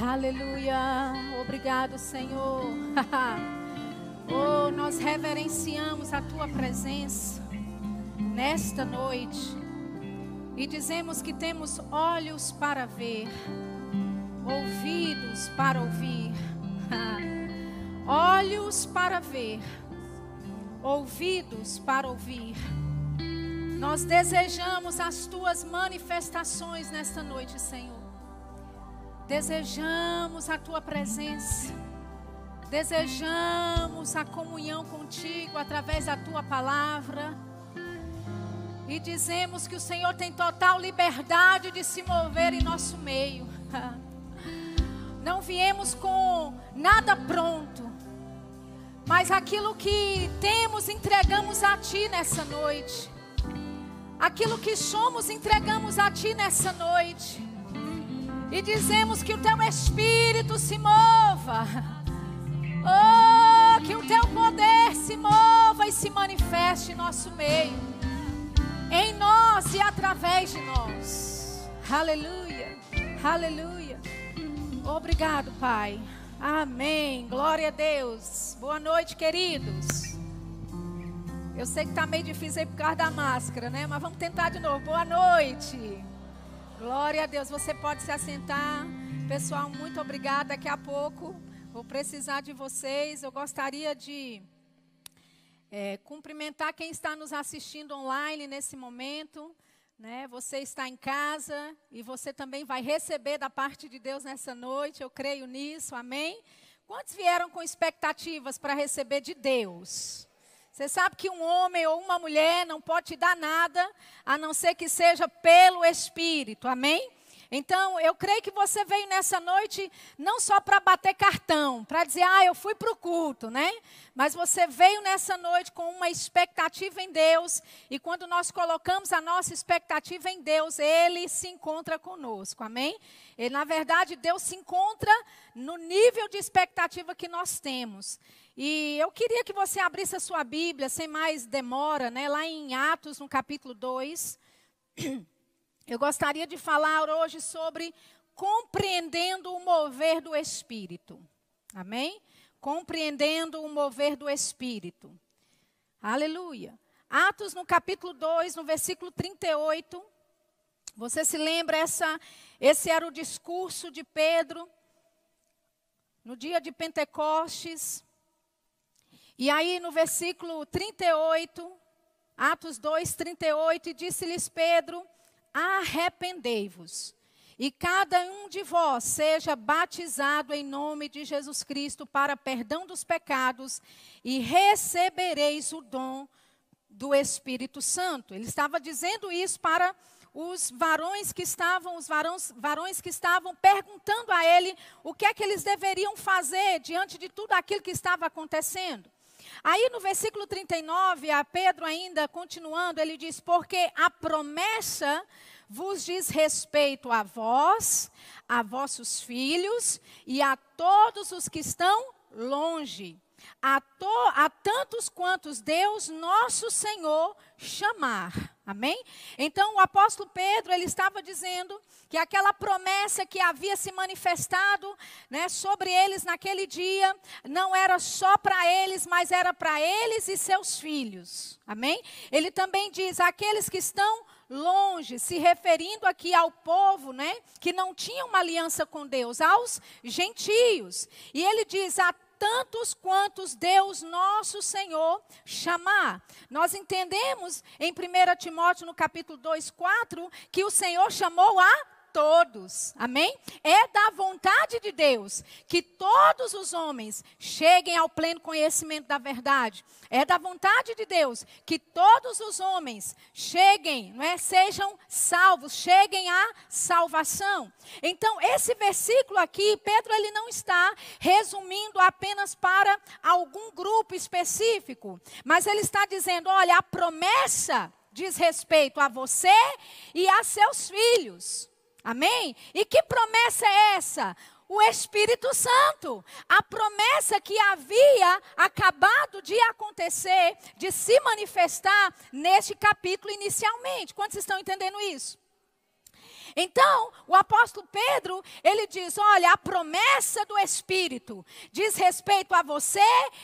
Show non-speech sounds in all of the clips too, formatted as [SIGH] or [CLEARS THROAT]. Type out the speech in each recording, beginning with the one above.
Aleluia. Obrigado, Senhor. [LAUGHS] oh, nós reverenciamos a tua presença nesta noite e dizemos que temos olhos para ver, ouvidos para ouvir. [LAUGHS] olhos para ver, ouvidos para ouvir. Nós desejamos as tuas manifestações nesta noite, Senhor. Desejamos a tua presença. Desejamos a comunhão contigo através da tua palavra. E dizemos que o Senhor tem total liberdade de se mover em nosso meio. [LAUGHS] Não viemos com nada pronto, mas aquilo que temos entregamos a Ti nessa noite. Aquilo que somos entregamos a Ti nessa noite e dizemos que o teu espírito se mova. Oh, que o teu poder se mova e se manifeste em nosso meio, em nós e através de nós. Aleluia, aleluia. Obrigado, Pai. Amém. Glória a Deus. Boa noite, queridos. Eu sei que está meio difícil aí por causa da máscara, né? Mas vamos tentar de novo. Boa noite. Glória a Deus. Você pode se assentar. Pessoal, muito obrigada. Daqui a pouco vou precisar de vocês. Eu gostaria de é, cumprimentar quem está nos assistindo online nesse momento. Né? Você está em casa e você também vai receber da parte de Deus nessa noite. Eu creio nisso. Amém? Quantos vieram com expectativas para receber de Deus? Você sabe que um homem ou uma mulher não pode te dar nada a não ser que seja pelo Espírito, amém? Então, eu creio que você veio nessa noite não só para bater cartão, para dizer, ah, eu fui para o culto, né? Mas você veio nessa noite com uma expectativa em Deus, e quando nós colocamos a nossa expectativa em Deus, Ele se encontra conosco, amém? Na verdade, Deus se encontra no nível de expectativa que nós temos. E eu queria que você abrisse a sua Bíblia, sem mais demora, né, lá em Atos, no capítulo 2. [CLEARS THROAT] Eu gostaria de falar hoje sobre compreendendo o mover do Espírito. Amém? Compreendendo o mover do Espírito. Aleluia. Atos, no capítulo 2, no versículo 38. Você se lembra, essa, esse era o discurso de Pedro no dia de Pentecostes. E aí no versículo 38, Atos 2, 38, disse-lhes Pedro: Arrependei-vos, e cada um de vós seja batizado em nome de Jesus Cristo para perdão dos pecados, e recebereis o dom do Espírito Santo. Ele estava dizendo isso para os varões que estavam, os varões, varões que estavam perguntando a ele o que é que eles deveriam fazer diante de tudo aquilo que estava acontecendo. Aí no versículo 39, a Pedro ainda continuando, ele diz: Porque a promessa vos diz respeito a vós, a vossos filhos e a todos os que estão longe, a, to, a tantos quantos Deus nosso Senhor chamar. Amém? Então o apóstolo Pedro, ele estava dizendo que aquela promessa que havia se manifestado né, sobre eles naquele dia, não era só para eles, mas era para eles e seus filhos. Amém? Ele também diz: aqueles que estão longe, se referindo aqui ao povo, né, que não tinha uma aliança com Deus, aos gentios. E ele diz: a tantos quantos Deus nosso Senhor chamar. Nós entendemos em 1 Timóteo no capítulo 2, 4, que o Senhor chamou a todos. Amém? É da vontade de Deus que todos os homens cheguem ao pleno conhecimento da verdade. É da vontade de Deus que todos os homens cheguem, não é, sejam salvos, cheguem à salvação. Então, esse versículo aqui, Pedro ele não está resumindo apenas para algum grupo específico, mas ele está dizendo, olha, a promessa diz respeito a você e a seus filhos. Amém? E que promessa é essa? O Espírito Santo. A promessa que havia acabado de acontecer, de se manifestar neste capítulo inicialmente. Quantos estão entendendo isso? Então, o apóstolo Pedro, ele diz: olha, a promessa do Espírito diz respeito a você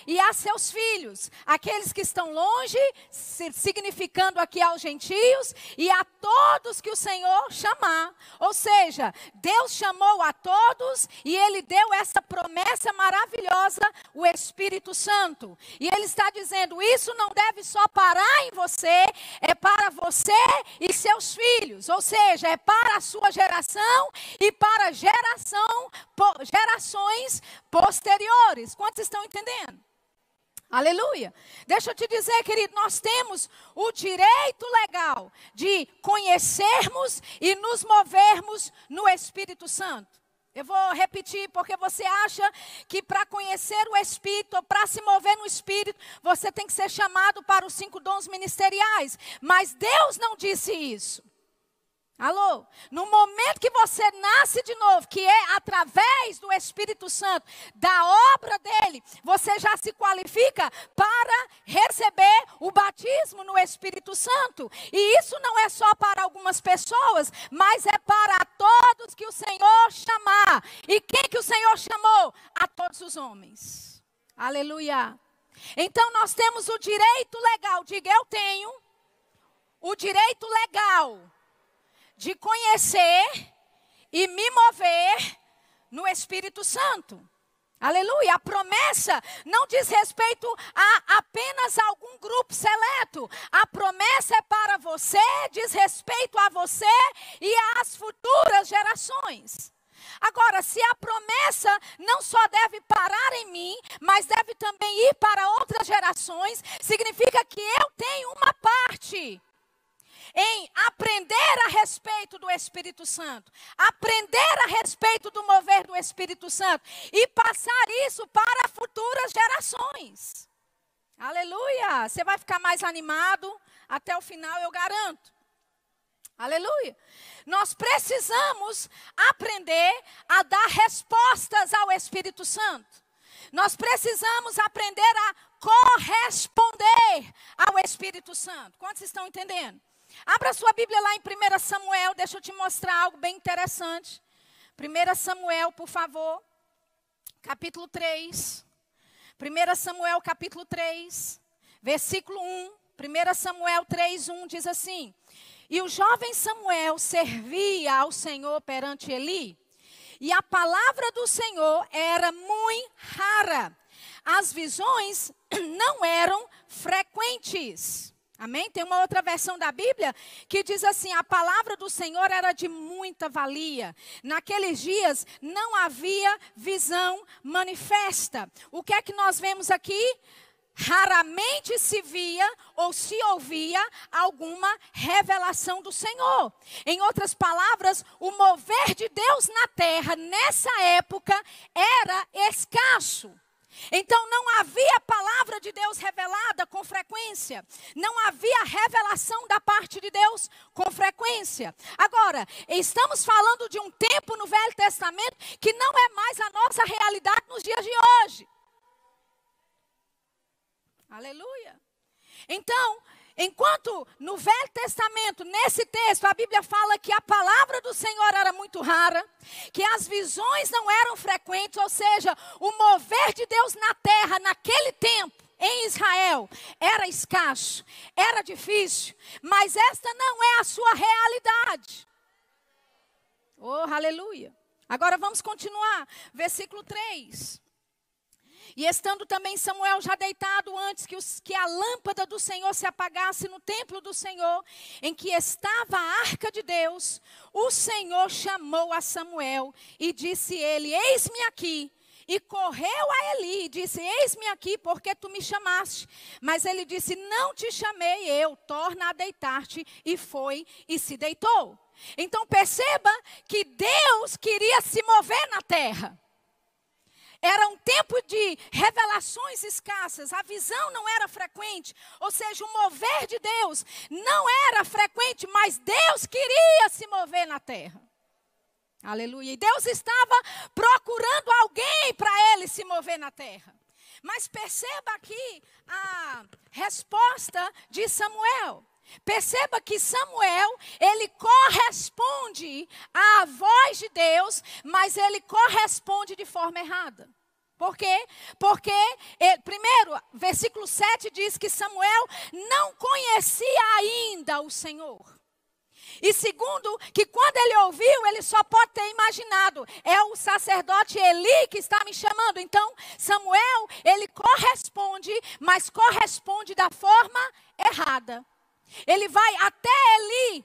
e a seus filhos, aqueles que estão longe, significando aqui aos gentios, e a todos que o Senhor chamar. Ou seja, Deus chamou a todos e ele deu essa promessa maravilhosa, o Espírito Santo. E ele está dizendo: isso não deve só parar em você, é para você e seus filhos. Ou seja, é para sua geração e para geração, gerações posteriores. Quantos estão entendendo? Aleluia. Deixa eu te dizer, querido, nós temos o direito legal de conhecermos e nos movermos no Espírito Santo. Eu vou repetir, porque você acha que para conhecer o Espírito, para se mover no Espírito, você tem que ser chamado para os cinco dons ministeriais. Mas Deus não disse isso. Alô? No momento que você nasce de novo, que é através do Espírito Santo, da obra dele, você já se qualifica para receber o batismo no Espírito Santo. E isso não é só para algumas pessoas, mas é para todos que o Senhor chamar. E quem que o Senhor chamou? A todos os homens. Aleluia. Então nós temos o direito legal, diga eu tenho o direito legal de conhecer e me mover no Espírito Santo. Aleluia. A promessa não diz respeito a apenas algum grupo seleto. A promessa é para você, diz respeito a você e às futuras gerações. Agora, se a promessa não só deve parar em mim, mas deve também ir para outras gerações, significa que eu tenho uma parte em aprender a respeito do Espírito Santo, aprender a respeito do mover do Espírito Santo e passar isso para futuras gerações. Aleluia! Você vai ficar mais animado até o final, eu garanto. Aleluia! Nós precisamos aprender a dar respostas ao Espírito Santo. Nós precisamos aprender a corresponder ao Espírito Santo. Quantos estão entendendo? Abra sua Bíblia lá em 1 Samuel, deixa eu te mostrar algo bem interessante. 1 Samuel, por favor, capítulo 3. 1 Samuel, capítulo 3, versículo 1. 1 Samuel 3, 1 diz assim: E o jovem Samuel servia ao Senhor perante Eli, e a palavra do Senhor era muito rara. As visões [CLEARS THROAT] não eram frequentes. Amém? Tem uma outra versão da Bíblia que diz assim: a palavra do Senhor era de muita valia. Naqueles dias não havia visão manifesta. O que é que nós vemos aqui? Raramente se via ou se ouvia alguma revelação do Senhor. Em outras palavras, o mover de Deus na terra nessa época era escasso. Então não havia palavra de Deus revelada com frequência, não havia revelação da parte de Deus com frequência. Agora, estamos falando de um tempo no Velho Testamento que não é mais a nossa realidade nos dias de hoje. Aleluia. Então, Enquanto no Velho Testamento, nesse texto, a Bíblia fala que a palavra do Senhor era muito rara, que as visões não eram frequentes, ou seja, o mover de Deus na terra naquele tempo, em Israel, era escasso, era difícil, mas esta não é a sua realidade. Oh, aleluia. Agora vamos continuar, versículo 3. E estando também Samuel já deitado antes que, os, que, a lâmpada do Senhor se apagasse no templo do Senhor, em que estava a arca de Deus, o Senhor chamou a Samuel e disse ele: Eis-me aqui. E correu a Eli e disse: Eis-me aqui, porque tu me chamaste. Mas ele disse: Não te chamei eu, torna a deitar-te. E foi e se deitou. Então perceba que Deus queria se mover na terra. Era um tempo de revelações escassas, a visão não era frequente, ou seja, o mover de Deus não era frequente, mas Deus queria se mover na terra. Aleluia. E Deus estava procurando alguém para ele se mover na terra. Mas perceba aqui a resposta de Samuel. Perceba que Samuel, ele corresponde à voz de Deus, mas ele corresponde de forma errada. Por quê? Porque, ele, primeiro, versículo 7 diz que Samuel não conhecia ainda o Senhor. E segundo, que quando ele ouviu, ele só pode ter imaginado, é o sacerdote Eli que está me chamando. Então, Samuel, ele corresponde, mas corresponde da forma errada. Ele vai até Eli,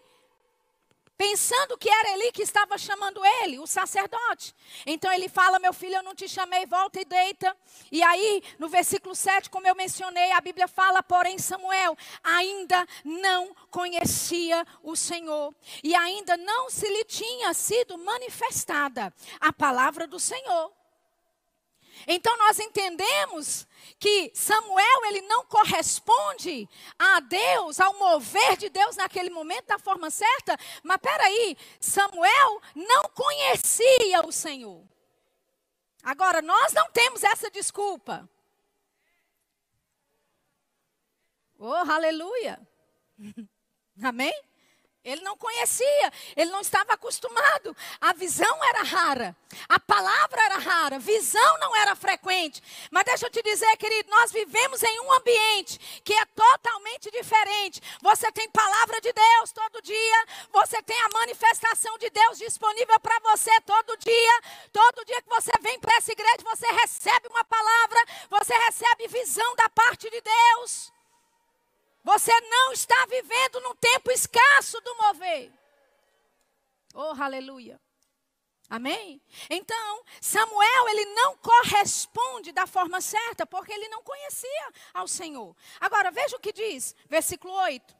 pensando que era Eli que estava chamando ele, o sacerdote. Então ele fala: Meu filho, eu não te chamei, volta e deita. E aí, no versículo 7, como eu mencionei, a Bíblia fala: Porém, Samuel ainda não conhecia o Senhor, e ainda não se lhe tinha sido manifestada a palavra do Senhor. Então nós entendemos que Samuel ele não corresponde a Deus, ao mover de Deus naquele momento da forma certa, mas peraí, Samuel não conhecia o Senhor. Agora, nós não temos essa desculpa. Oh, aleluia. [LAUGHS] Amém? Ele não conhecia, ele não estava acostumado. A visão era rara, a palavra era rara, visão não era frequente. Mas deixa eu te dizer, querido, nós vivemos em um ambiente que é totalmente diferente. Você tem palavra de Deus todo dia, você tem a manifestação de Deus disponível para você todo dia. Todo dia que você vem para essa igreja, você recebe uma palavra, você recebe visão da parte de Deus. Você não está vivendo num tempo escasso do mover. Oh, aleluia. Amém? Então, Samuel, ele não corresponde da forma certa, porque ele não conhecia ao Senhor. Agora, veja o que diz, versículo 8.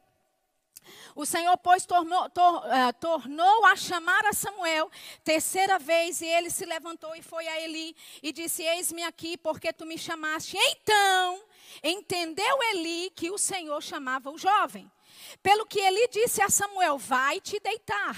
O Senhor, pois, tornou, tor, uh, tornou a chamar a Samuel terceira vez, e ele se levantou e foi a Eli e disse: Eis-me aqui, porque tu me chamaste. Então entendeu Eli que o Senhor chamava o jovem. Pelo que Eli disse a Samuel: Vai te deitar.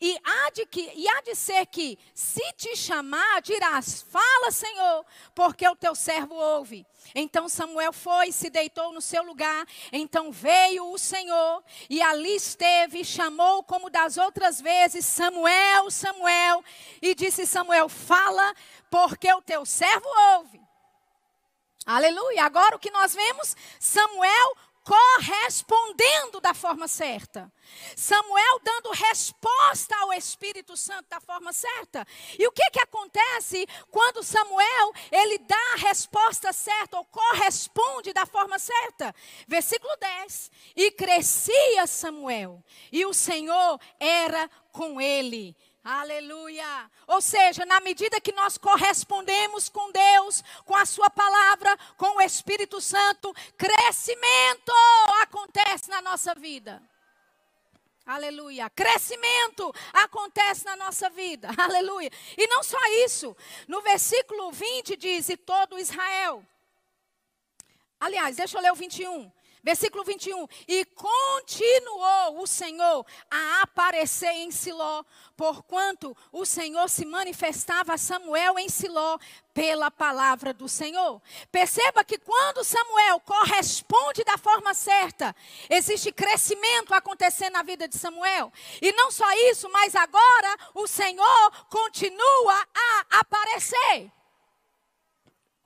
E há, de que, e há de ser que, se te chamar, dirás: Fala, Senhor, porque o teu servo ouve. Então Samuel foi, se deitou no seu lugar. Então veio o Senhor e ali esteve, chamou como das outras vezes: Samuel, Samuel. E disse Samuel: Fala, porque o teu servo ouve. Aleluia. Agora o que nós vemos? Samuel correspondendo da forma certa. Samuel dando resposta ao Espírito Santo da forma certa. E o que que acontece quando Samuel, ele dá a resposta certa ou corresponde da forma certa? Versículo 10. E crescia Samuel, e o Senhor era com ele Aleluia. Ou seja, na medida que nós correspondemos com Deus, com a Sua palavra, com o Espírito Santo, crescimento acontece na nossa vida. Aleluia. Crescimento acontece na nossa vida. [LAUGHS] Aleluia. E não só isso. No versículo 20 diz: E todo Israel. Aliás, deixa eu ler o 21. Versículo 21. E continuou o Senhor a aparecer em Siló, porquanto o Senhor se manifestava a Samuel em Siló pela palavra do Senhor. Perceba que quando Samuel corresponde da forma certa, existe crescimento acontecendo na vida de Samuel. E não só isso, mas agora o Senhor continua a aparecer.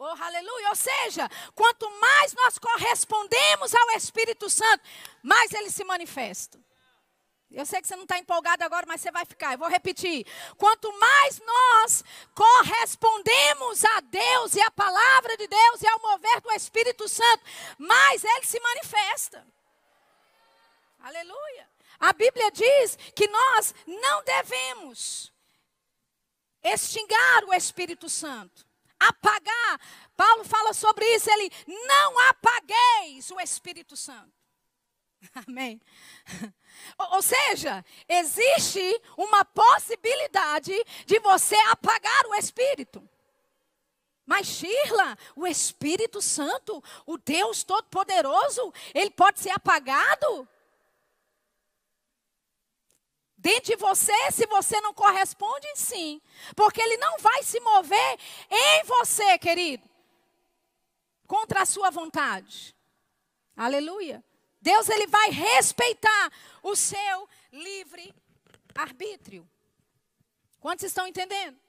Oh, aleluia. Ou seja, quanto mais nós correspondemos ao Espírito Santo, mais ele se manifesta. Eu sei que você não está empolgado agora, mas você vai ficar. Eu vou repetir. Quanto mais nós correspondemos a Deus e a palavra de Deus e ao mover do Espírito Santo, mais ele se manifesta. Aleluia. A Bíblia diz que nós não devemos extinguir o Espírito Santo apagar. Paulo fala sobre isso, ele não apagueis o Espírito Santo. [LAUGHS] Amém. Ou seja, existe uma possibilidade de você apagar o Espírito. Mas Shirla, o Espírito Santo, o Deus Todo-Poderoso, ele pode ser apagado? Dentro de você, se você não corresponde, sim. Porque ele não vai se mover em você, querido, contra a sua vontade. Aleluia. Deus ele vai respeitar o seu livre arbítrio. Quantos estão entendendo?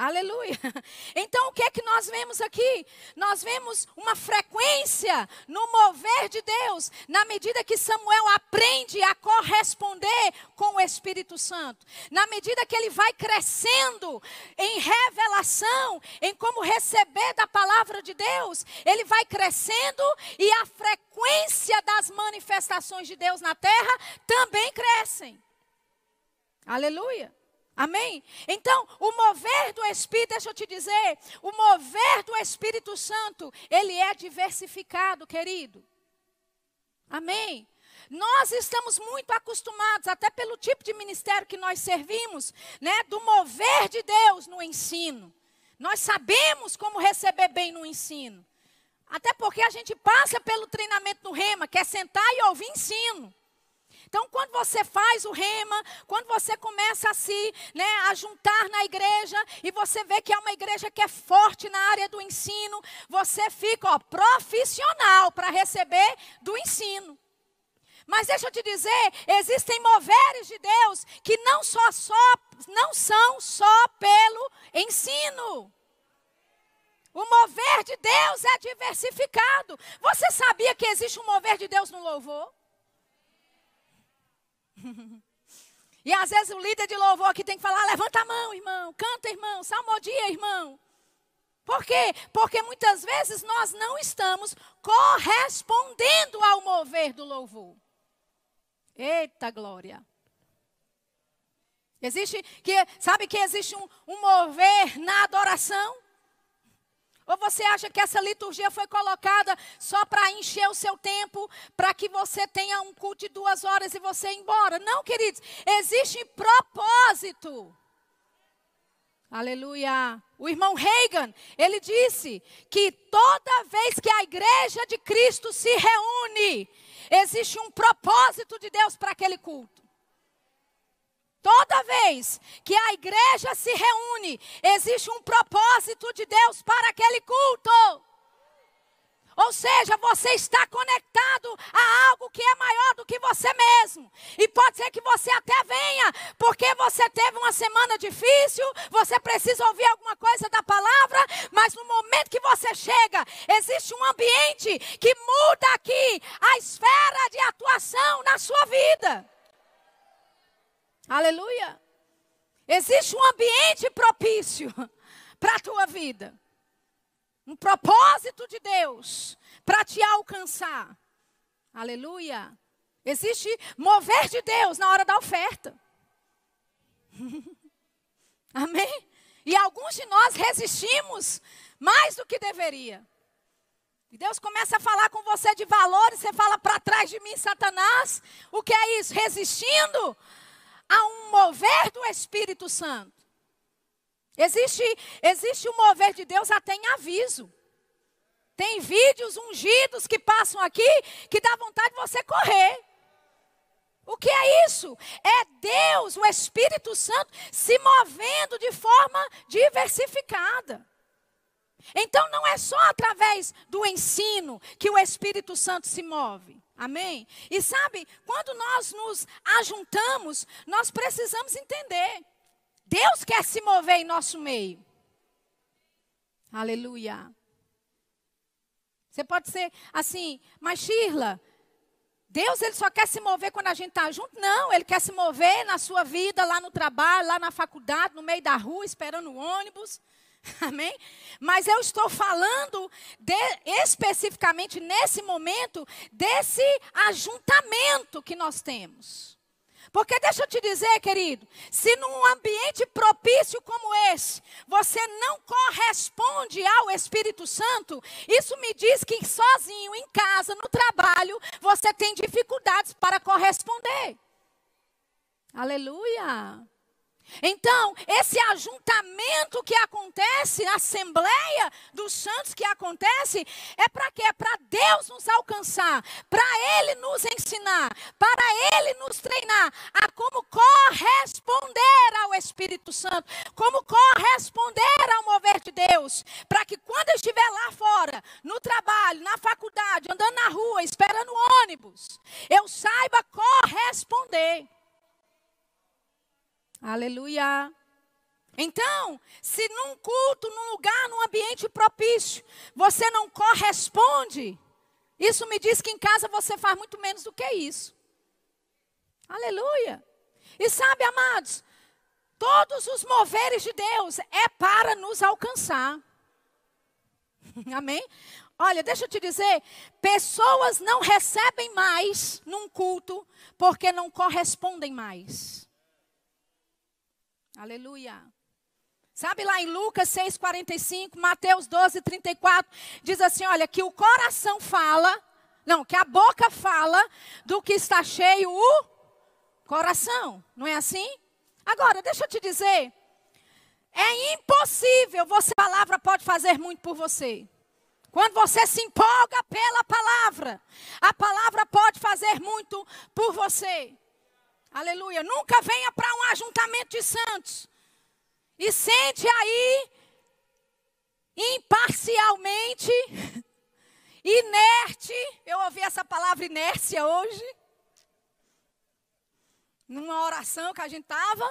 Aleluia. [LAUGHS] Então, o que é que nós vemos aqui? Nós vemos uma frequência no mover de Deus, na medida que Samuel aprende a corresponder com o Espírito Santo. Na medida que ele vai crescendo em revelação, em como receber da palavra de Deus, ele vai crescendo e a frequência das manifestações de Deus na terra também crescem. Aleluia. Amém? Então, o mover do Espírito, deixa eu te dizer, o mover do Espírito Santo, ele é diversificado, querido. Amém? Nós estamos muito acostumados, até pelo tipo de ministério que nós servimos, né, do mover de Deus no ensino. Nós sabemos como receber bem no ensino. Até porque a gente passa pelo treinamento no rema, que é sentar e ouvir ensino. Então, quando você faz o rema, quando você começa a se, né, a juntar na igreja e você vê que é uma igreja que é forte na área do ensino, você fica ó, profissional para receber do ensino. Mas deixa eu te dizer, existem moveres de Deus que não só, só não são só pelo ensino. O mover de Deus é diversificado. Você sabia que existe um mover de Deus no louvor? [LAUGHS] E às vezes o líder de louvor aqui tem que falar: levanta a mão, irmão, canta, irmão, salmodia, irmão. Por quê? Porque muitas vezes nós não estamos correspondendo ao mover do louvor. Eita glória. Existe que sabe que existe um, um mover na adoração? Ou você acha que essa liturgia foi colocada só para encher o seu tempo, para que você tenha um culto de duas horas e você ir embora? Não, queridos. Existe propósito. Aleluia. O irmão Reagan, ele disse que toda vez que a igreja de Cristo se reúne, existe um propósito de Deus para aquele culto. Toda vez que a igreja se reúne, existe um propósito de Deus para aquele culto. Ou seja, você está conectado a algo que é maior do que você mesmo. E pode ser que você até venha, porque você teve uma semana difícil, você precisa ouvir alguma coisa da palavra, mas no momento que você chega, existe um ambiente que muda aqui a esfera de atuação na sua vida. Aleluia. Existe um ambiente propício [LAUGHS] para a tua vida. Um propósito de Deus para te alcançar. Aleluia. Existe mover de Deus na hora da oferta. [LAUGHS] Amém? E alguns de nós resistimos mais do que deveria. E Deus começa a falar com você de valores, você fala para trás de mim, Satanás. O que é isso? Resistindo a um mover do Espírito Santo. Existe, existe um mover de Deus até em aviso. Tem vídeos ungidos que passam aqui que dá vontade de você correr. O que é isso? É Deus, o Espírito Santo, se movendo de forma diversificada. Então não é só através do ensino que o Espírito Santo se move. Amém? E sabe, quando nós nos ajuntamos, nós precisamos entender. Deus quer se mover em nosso meio. Aleluia. Você pode ser assim, mas Shirla, Deus ele só quer se mover quando a gente está junto? Não, ele quer se mover na sua vida, lá no trabalho, lá na faculdade, no meio da rua, esperando o ônibus. [LAUGHS] Amém? Mas eu estou falando de, especificamente nesse momento desse ajuntamento que nós temos. Porque deixa eu te dizer, querido, se num ambiente propício como esse, você não corresponde ao Espírito Santo, isso me diz que sozinho, em casa, no trabalho, você tem dificuldades para corresponder. Aleluia. Então, esse ajuntamento que acontece, a assembleia dos santos que acontece, é para quê? É para Deus nos alcançar, para Ele nos ensinar, para Ele nos treinar a como corresponder ao Espírito Santo, como corresponder ao mover de Deus, para que quando eu estiver lá fora, no trabalho, na faculdade, andando na rua, esperando o ônibus, eu saiba corresponder. Aleluia. Então, se num culto, num lugar, num ambiente propício, você não corresponde, isso me diz que em casa você faz muito menos do que isso. Aleluia. E sabe, amados, todos os moveres de Deus é para nos alcançar. [LAUGHS] Amém? Olha, deixa eu te dizer, pessoas não recebem mais num culto porque não correspondem mais. Aleluia. Sabe lá em Lucas 6,45, Mateus 12, 34, diz assim: olha, que o coração fala, não, que a boca fala do que está cheio o coração. Não é assim? Agora, deixa eu te dizer, é impossível, você, a palavra pode fazer muito por você. Quando você se empolga pela palavra, a palavra pode fazer muito por você. Aleluia. Nunca venha para um ajuntamento de santos e sente aí imparcialmente, [LAUGHS] inerte. Eu ouvi essa palavra inércia hoje. Numa oração que a gente estava.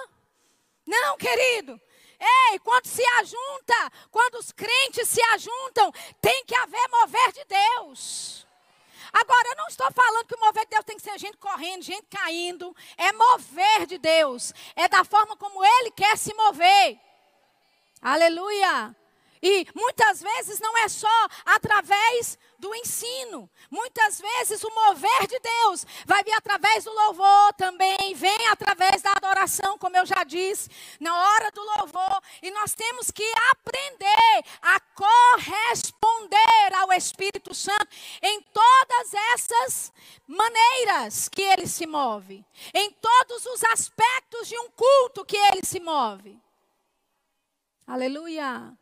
Não, querido. Ei, quando se ajunta, quando os crentes se ajuntam, tem que haver mover de Deus. Agora, eu não estou falando que o mover de Deus tem que ser gente correndo, gente caindo. É mover de Deus. É da forma como Ele quer se mover. Aleluia. E muitas vezes não é só através do ensino. Muitas vezes o mover de Deus vai vir através do louvor também, vem através da adoração, como eu já disse, na hora do louvor. E nós temos que aprender a corresponder ao Espírito Santo em todas essas maneiras que ele se move, em todos os aspectos de um culto que ele se move. Aleluia.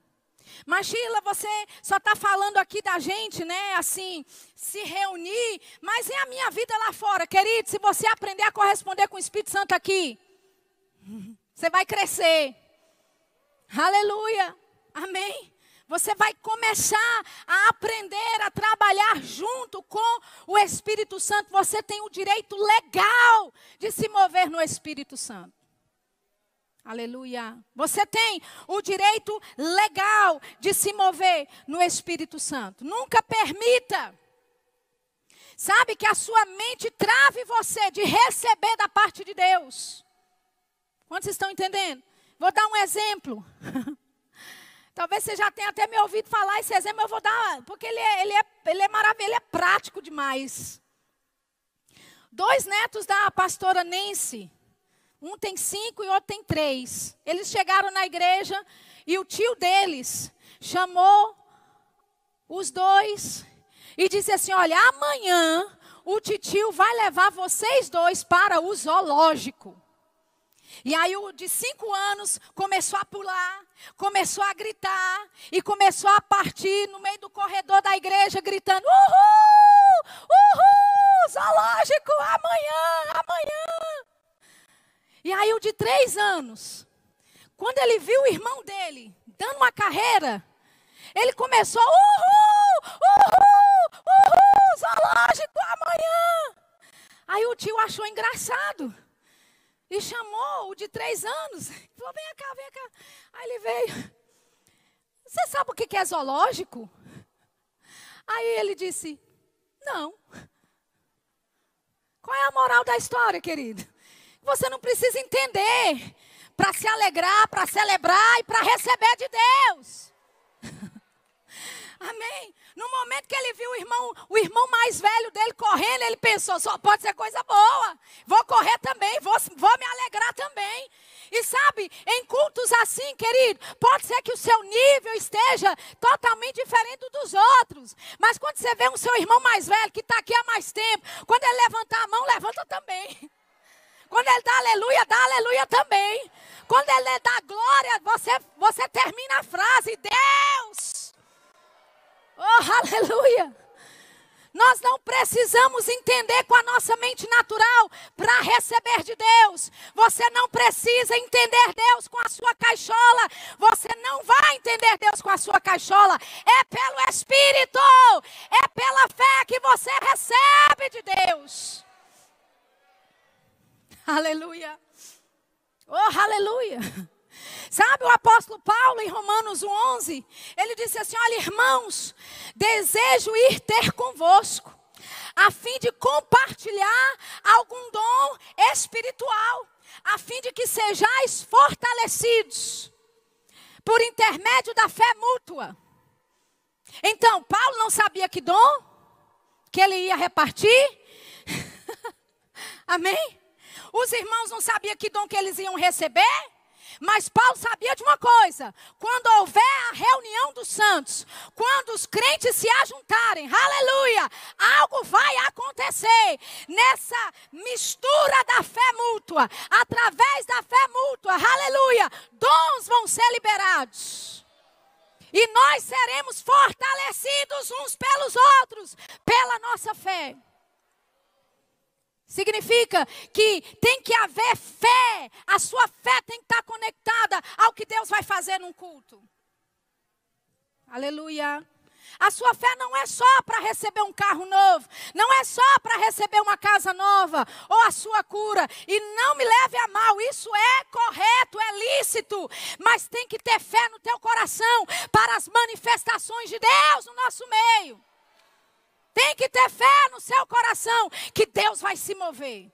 Mas Sheila, você só está falando aqui da gente, né? Assim, se reunir. Mas é a minha vida lá fora, querido. Se você aprender a corresponder com o Espírito Santo aqui, [LAUGHS] você vai crescer. Aleluia. Amém. Você vai começar a aprender a trabalhar junto com o Espírito Santo. Você tem o direito legal de se mover no Espírito Santo. Aleluia. Você tem o direito legal de se mover no Espírito Santo. Nunca permita. Sabe que a sua mente trave você de receber da parte de Deus. Quantos estão entendendo? Vou dar um exemplo. [LAUGHS] Talvez você já tenha até me ouvido falar esse exemplo, eu vou dar, porque ele é, ele é, ele é maravilhoso, ele é prático demais. Dois netos da pastora Nancy, um tem cinco e outro tem três. Eles chegaram na igreja e o tio deles chamou os dois e disse assim: Olha, amanhã o tio vai levar vocês dois para o zoológico. E aí o de cinco anos começou a pular, começou a gritar e começou a partir no meio do corredor da igreja gritando: Uhul! Uhul! Zoológico! Amanhã! Amanhã! E aí o de três anos, quando ele viu o irmão dele dando uma carreira, ele começou, uhul, uhul, uhul, zoológico amanhã. Aí o tio achou engraçado e chamou o de três anos. [LAUGHS] Falou, vem cá, vem cá. Aí ele veio. Você sabe o que é zoológico? Aí ele disse, não. Qual é a moral da história, querido? Você não precisa entender para se alegrar, para celebrar e para receber de Deus. [LAUGHS] Amém. No momento que ele viu o irmão, o irmão mais velho dele correndo, ele pensou: só pode ser coisa boa. Vou correr também, vou, vou me alegrar também. E sabe, em cultos assim, querido, pode ser que o seu nível esteja totalmente diferente dos outros. Mas quando você vê um seu irmão mais velho que está aqui há mais tempo, quando ele levantar a mão, levanta também. [LAUGHS] Quando ele dá aleluia, dá aleluia também. Quando ele dá glória, você, você termina a frase: Deus. Oh, [LAUGHS] aleluia. Nós não precisamos entender com a nossa mente natural para receber de Deus. Você não precisa entender Deus com a sua caixola. Você não vai entender Deus com a sua caixola. É pelo Espírito. É pela fé que você recebe de Deus. Aleluia. Oh, aleluia. Sabe o apóstolo Paulo em Romanos 11? Ele disse assim: Olha, irmãos, desejo ir ter convosco, a fim de compartilhar algum dom espiritual, a fim de que sejais fortalecidos por intermédio da fé mútua. Então, Paulo não sabia que dom que ele ia repartir. [LAUGHS] Amém? Os irmãos não sabiam que dom que eles iam receber. Mas Paulo sabia de uma coisa: quando houver a reunião dos santos, quando os crentes se ajuntarem, aleluia, algo vai acontecer nessa mistura da fé mútua, através da fé mútua, aleluia, dons vão ser liberados. E nós seremos fortalecidos uns pelos outros, pela nossa fé. Significa que tem que haver fé. A sua fé tem que estar conectada ao que Deus vai fazer num culto. Aleluia. A sua fé não é só para receber um carro novo, não é só para receber uma casa nova ou a sua cura. E não me leve a mal, isso é correto, é lícito, mas tem que ter fé no teu coração para as manifestações de Deus no nosso meio. Tem que ter fé no seu coração que Deus vai se mover.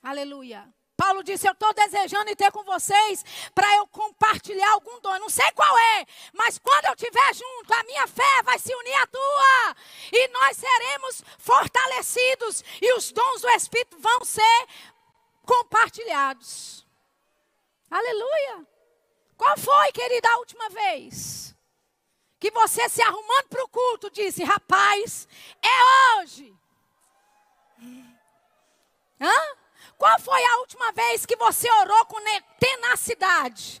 Aleluia. Paulo disse: Eu estou desejando ir ter com vocês para eu compartilhar algum dom. não sei qual é, mas quando eu estiver junto, a minha fé vai se unir à tua. E nós seremos fortalecidos. E os dons do Espírito vão ser compartilhados. Aleluia. Qual foi, querida, a última vez? Que você se arrumando para o culto disse: Rapaz, é hoje. Hã? Qual foi a última vez que você orou com tenacidade?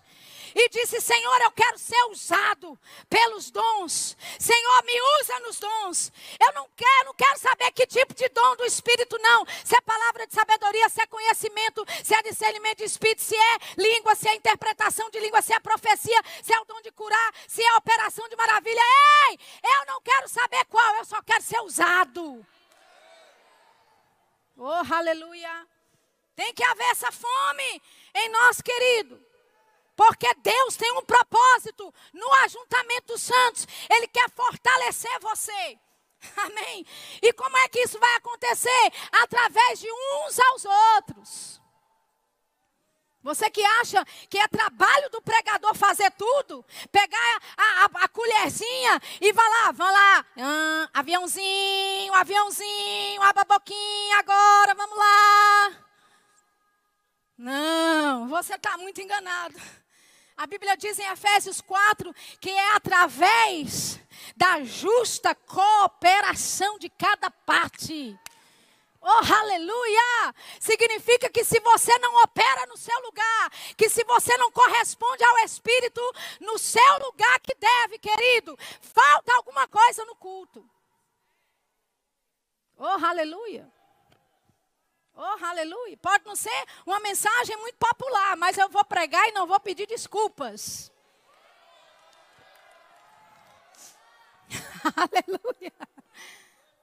E disse: Senhor, eu quero ser usado pelos dons. Senhor, me usa nos dons. Eu não quero, não quero saber que tipo de dom do Espírito, não. Se é palavra de sabedoria, se é conhecimento, se é discernimento de Espírito, se é língua, se é interpretação de língua, se é profecia, se é o dom de curar, se é operação de maravilha. Ei, eu não quero saber qual, eu só quero ser usado. Oh, aleluia. Tem que haver essa fome em nós, querido. Porque Deus tem um propósito no ajuntamento dos santos. Ele quer fortalecer você. [LAUGHS] Amém. E como é que isso vai acontecer? Através de uns aos outros. Você que acha que é trabalho do pregador fazer tudo, pegar a, a, a colherzinha e vai lá, vamos lá, ah, aviãozinho, aviãozinho, a baboquinha, agora, vamos lá. Não, você está muito enganado. A Bíblia diz em Efésios 4 que é através da justa cooperação de cada parte. Oh, aleluia! Significa que se você não opera no seu lugar, que se você não corresponde ao Espírito no seu lugar que deve, querido, falta alguma coisa no culto. Oh, aleluia! Oh, aleluia. Pode não ser uma mensagem muito popular, mas eu vou pregar e não vou pedir desculpas. [LAUGHS] aleluia.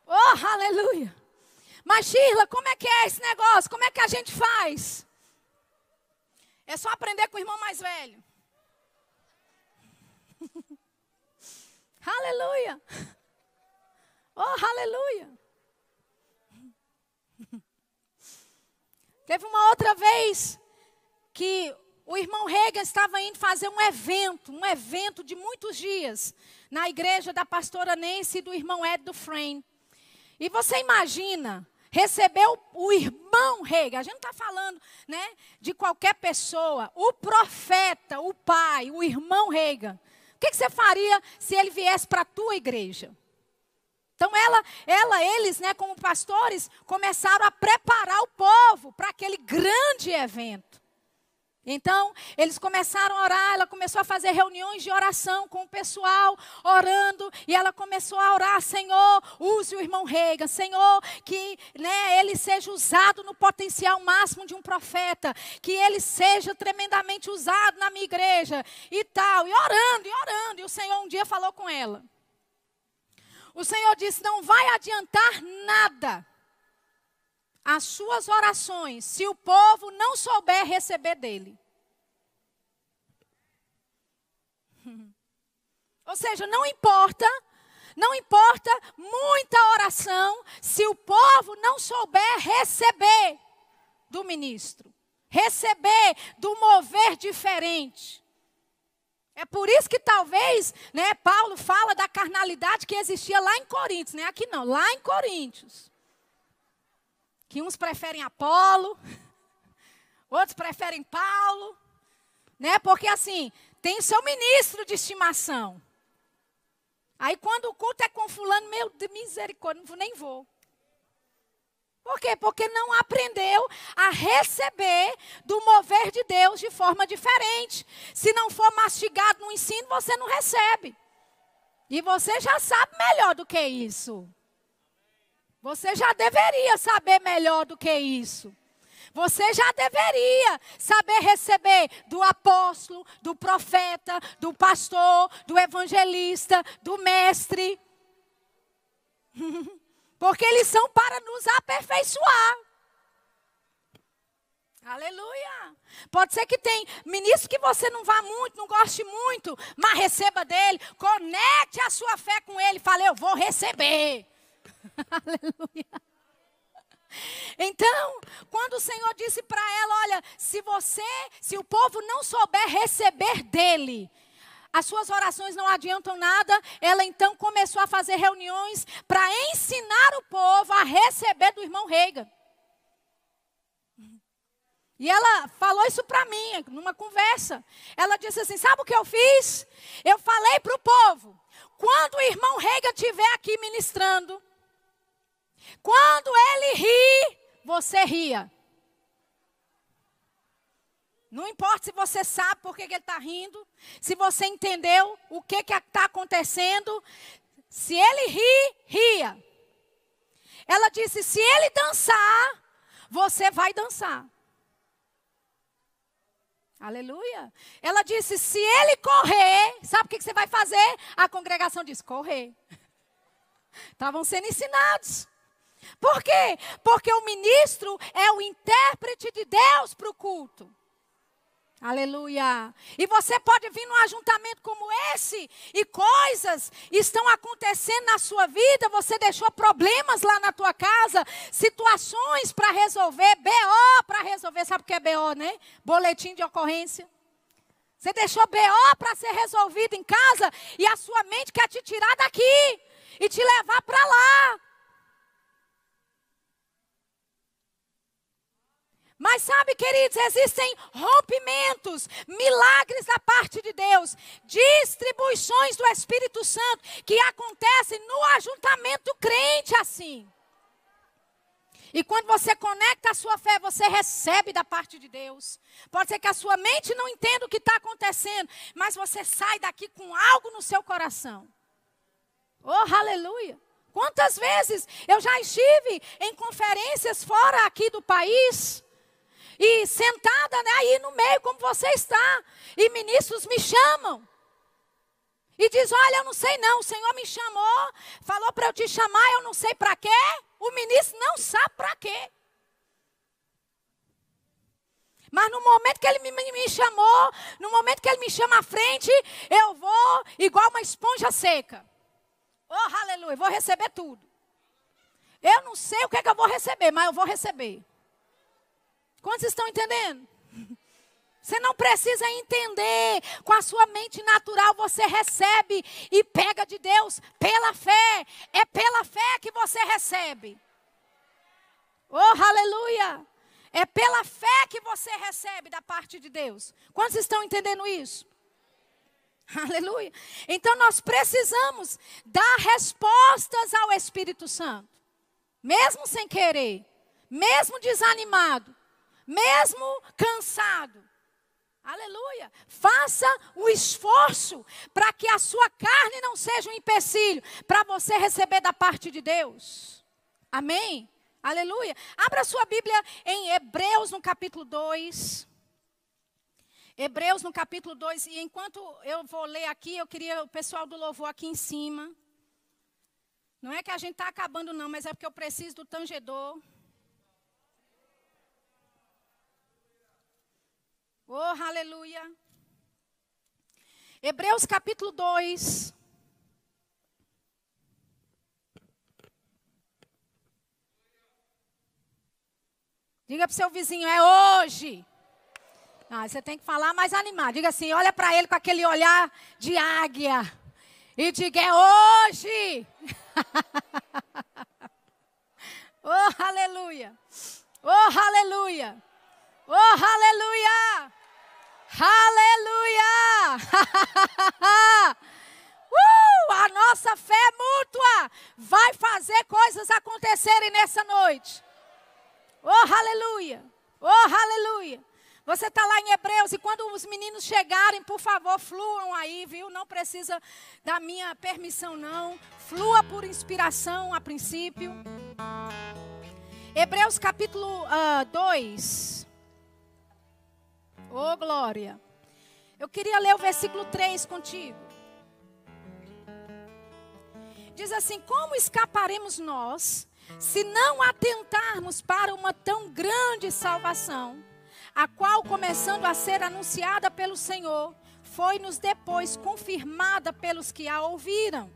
Oh, aleluia. Mas, Shirla, como é que é esse negócio? Como é que a gente faz? É só aprender com o irmão mais velho. [LAUGHS] aleluia. Oh, aleluia. [LAUGHS] Teve uma outra vez que o irmão Reagan estava indo fazer um evento, um evento de muitos dias, na igreja da pastora Nancy e do irmão Ed Dufresne. E você imagina, recebeu o irmão Reagan, a gente não está falando né, de qualquer pessoa, o profeta, o pai, o irmão Reagan. O que, que você faria se ele viesse para a tua igreja? Então ela, ela, eles, né, como pastores, começaram a preparar o povo para aquele grande evento. Então, eles começaram a orar, ela começou a fazer reuniões de oração com o pessoal, orando, e ela começou a orar, Senhor, use o irmão Reagan, Senhor, que né, ele seja usado no potencial máximo de um profeta, que ele seja tremendamente usado na minha igreja, e tal, e orando, e orando, e o Senhor um dia falou com ela. O Senhor disse: não vai adiantar nada as suas orações se o povo não souber receber dele. [LAUGHS] Ou seja, não importa, não importa muita oração se o povo não souber receber do ministro, receber do mover diferente. É por isso que talvez, né, Paulo fala da carnalidade que existia lá em Coríntios, né? Aqui não, lá em Coríntios que uns preferem Apolo, [LAUGHS] outros preferem Paulo, né? Porque assim, tem seu ministro de estimação. Aí quando o culto é com fulano, meu Deus, misericórdia, nem vou. Por quê? Porque não aprendeu a receber do mover de Deus de forma diferente. Se não for mastigado no ensino, você não recebe. E você já sabe melhor do que isso. Você já deveria saber melhor do que isso. Você já deveria saber receber do apóstolo, do profeta, do pastor, do evangelista, do mestre. [LAUGHS] Porque eles são para nos aperfeiçoar. Aleluia. Pode ser que tem ministro que você não vá muito, não goste muito, mas receba dele, conecte a sua fé com ele, fale, eu vou receber. [LAUGHS] Aleluia. Então, quando o Senhor disse para ela: Olha, se você, se o povo não souber receber dele, as suas orações não adiantam nada. Ela então começou a fazer reuniões para ensinar o povo a receber do irmão Reiga. E ela falou isso para mim, numa conversa. Ela disse assim: Sabe o que eu fiz? Eu falei para o povo: quando o irmão Reiga estiver aqui ministrando, quando ele ri, você ria. Não importa se você sabe por que, ele está rindo, se você entendeu o que está acontecendo. Se ele ri, ria. Ela disse: se ele dançar, você vai dançar. Aleluia. Ela disse: se ele correr, sabe o que, que você vai fazer? A congregação disse: correr. Estavam sendo ensinados. Por quê? Porque o ministro é o intérprete de Deus para o culto. Aleluia. E você pode vir num ajuntamento como esse e coisas estão acontecendo na sua vida, você deixou problemas lá na tua casa, situações para resolver, BO para resolver, sabe o que é BO, né? Boletim de ocorrência. Você deixou BO para ser resolvido em casa e a sua mente quer te tirar daqui e te levar para lá. Mas sabe, queridos, existem rompimentos, milagres da parte de Deus, distribuições do Espírito Santo que acontecem no ajuntamento crente assim. E quando você conecta a sua fé, você recebe da parte de Deus. Pode ser que a sua mente não entenda o que está acontecendo, mas você sai daqui com algo no seu coração. Oh, aleluia! Quantas vezes eu já estive em conferências fora aqui do país e sentada né, aí no meio, como você está. E ministros me chamam. E diz: Olha, eu não sei não, o Senhor me chamou, falou para eu te chamar, eu não sei para quê. O ministro não sabe para quê. Mas no momento que ele me, me, chamou, no momento que ele me chama à frente, eu vou igual uma esponja seca. Oh, aleluia, vou receber tudo. Eu não sei o que, é que eu vou receber, mas eu vou receber. Quantos estão entendendo? [LAUGHS] Você não precisa entender. Com a sua mente natural você recebe e pega de Deus pela fé. É pela fé que você recebe. Oh, aleluia! É pela fé que você recebe da parte de Deus. Quantos estão entendendo isso? [LAUGHS] Aleluia. Então nós precisamos dar respostas ao Espírito Santo, mesmo sem querer, mesmo desanimado, mesmo cansado. Aleluia. Faça o esforço para que a sua carne não seja um empecilho para você receber da parte de Deus. Amém? Aleluia. Abra sua Bíblia em Hebreus, no capítulo 2. Hebreus, no capítulo 2. E enquanto eu vou ler aqui, eu queria o pessoal do louvor aqui em cima. Não é que a gente está acabando, não, mas é porque eu preciso do tangedor. Oh, aleluia. Hebreus capítulo 2. Diga para o seu vizinho, é hoje. Ah, você tem que falar mais animado. Diga assim, olha para ele com aquele olhar de águia. E diga, é hoje. [LAUGHS] oh, aleluia. Oh, aleluia. Oh, aleluia. Aleluia. uh, a nossa fé mútua vai fazer coisas acontecerem nessa noite. Oh, aleluia! Oh, aleluia! Você está lá em Hebreus e quando os meninos chegarem, por favor, fluam aí, viu? Não precisa da minha permissão, não. Flua por inspiração a princípio. Hebreus capítulo 2. Uh, oh, glória. Eu queria ler o versículo 3 contigo. Diz assim: Como escaparemos nós se não atentarmos para uma tão grande salvação, a qual, começando a ser anunciada pelo Senhor, foi-nos depois confirmada pelos que a ouviram,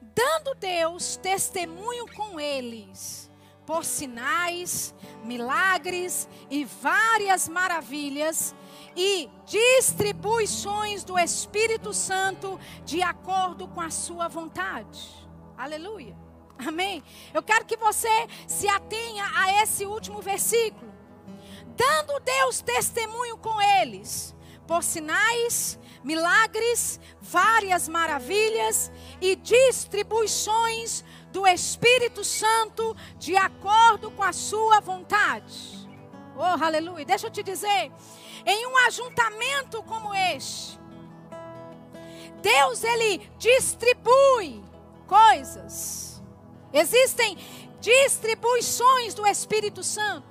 dando Deus testemunho com eles, por sinais, milagres e várias maravilhas, e distribuições do Espírito Santo de acordo com a sua vontade. Aleluia. Amém? Eu quero que você se atenha a esse último versículo. Dando Deus testemunho com eles, por sinais, milagres, várias maravilhas e distribuições do Espírito Santo de acordo com a sua vontade. Oh, aleluia. Deixa eu te dizer, em um ajuntamento como este, Deus ele distribui coisas Existem distribuições do Espírito Santo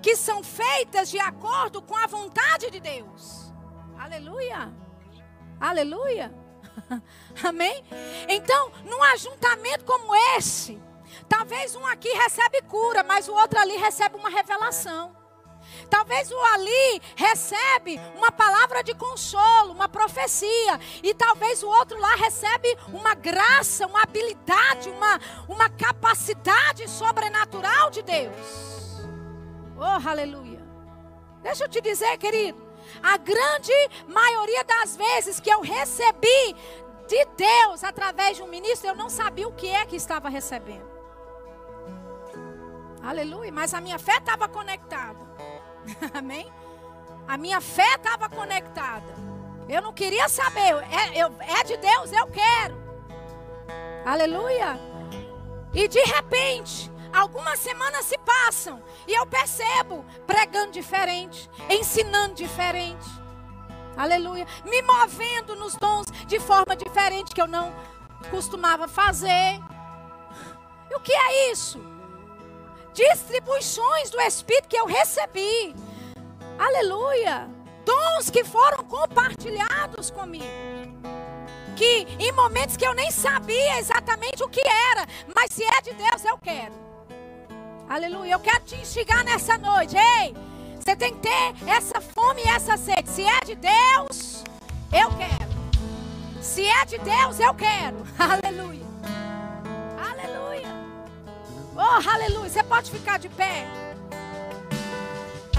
que são feitas de acordo com a vontade de Deus. Aleluia. Aleluia. [LAUGHS] Amém? Então, num ajuntamento como esse, talvez um aqui recebe cura, mas o outro ali recebe uma revelação. Talvez o ali recebe uma palavra de consolo, uma profecia. E talvez o outro lá recebe uma graça, uma habilidade, uma, uma capacidade sobrenatural de Deus. Oh, aleluia. Deixa eu te dizer, querido. A grande maioria das vezes que eu recebi de Deus através de um ministro, eu não sabia o que é que estava recebendo. Aleluia. Mas a minha fé estava conectada. [LAUGHS] Amém? A minha fé estava conectada. Eu não queria saber. É, eu, é de Deus, eu quero. Aleluia. E de repente, algumas semanas se passam e eu percebo pregando diferente, ensinando diferente. Aleluia. Me movendo nos dons de forma diferente que eu não costumava fazer. E o que é isso? Distribuições do Espírito que eu recebi. Aleluia. Dons que foram compartilhados comigo. Que em momentos que eu nem sabia exatamente o que era, mas se é de Deus, eu quero. Aleluia. Eu quero te instigar nessa noite. Ei, você tem que ter essa fome e essa sede. Se é de Deus, eu quero. Se é de Deus, eu quero. [LAUGHS] Aleluia. Oh, aleluia. Você pode ficar de pé.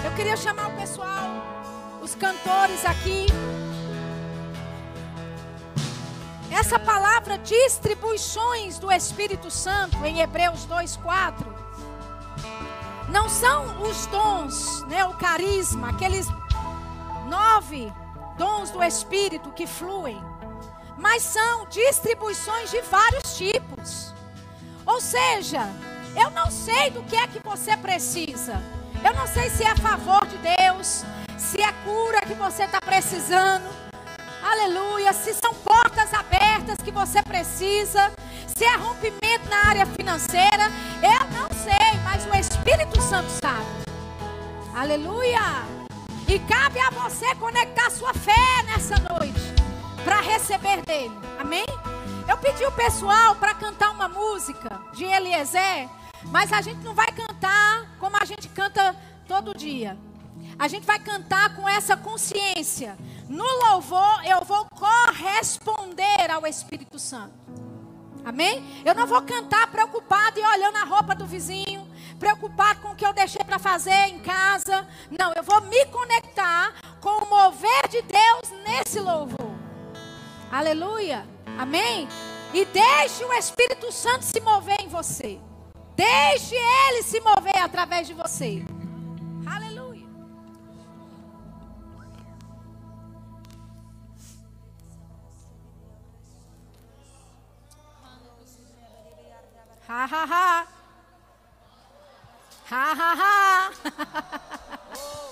Eu queria chamar o pessoal, os cantores aqui. Essa palavra distribuições do Espírito Santo em Hebreus 2:4 não são os dons, né, o carisma, aqueles nove dons do Espírito que fluem. mas são distribuições de vários tipos. Ou seja, eu não sei do que é que você precisa. Eu não sei se é a favor de Deus, se é cura que você está precisando. Aleluia. Se são portas abertas que você precisa. Se é rompimento na área financeira. Eu não sei, mas o Espírito Santo sabe. Aleluia. E cabe a você conectar sua fé nessa noite. Para receber dele. Amém? Eu pedi o pessoal para cantar uma música de Eliezer. Mas a gente não vai cantar como a gente canta todo dia. A gente vai cantar com essa consciência. No louvor, eu vou corresponder ao Espírito Santo. Amém? Eu não vou cantar preocupado e olhando a roupa do vizinho, preocupado com o que eu deixei para fazer em casa. Não, eu vou me conectar com o mover de Deus nesse louvor. Aleluia. Amém? E deixe o Espírito Santo se mover em você. Deixe ele se mover através de você. Aleluia. Ha ha ha. Ha ha ha. [LAUGHS]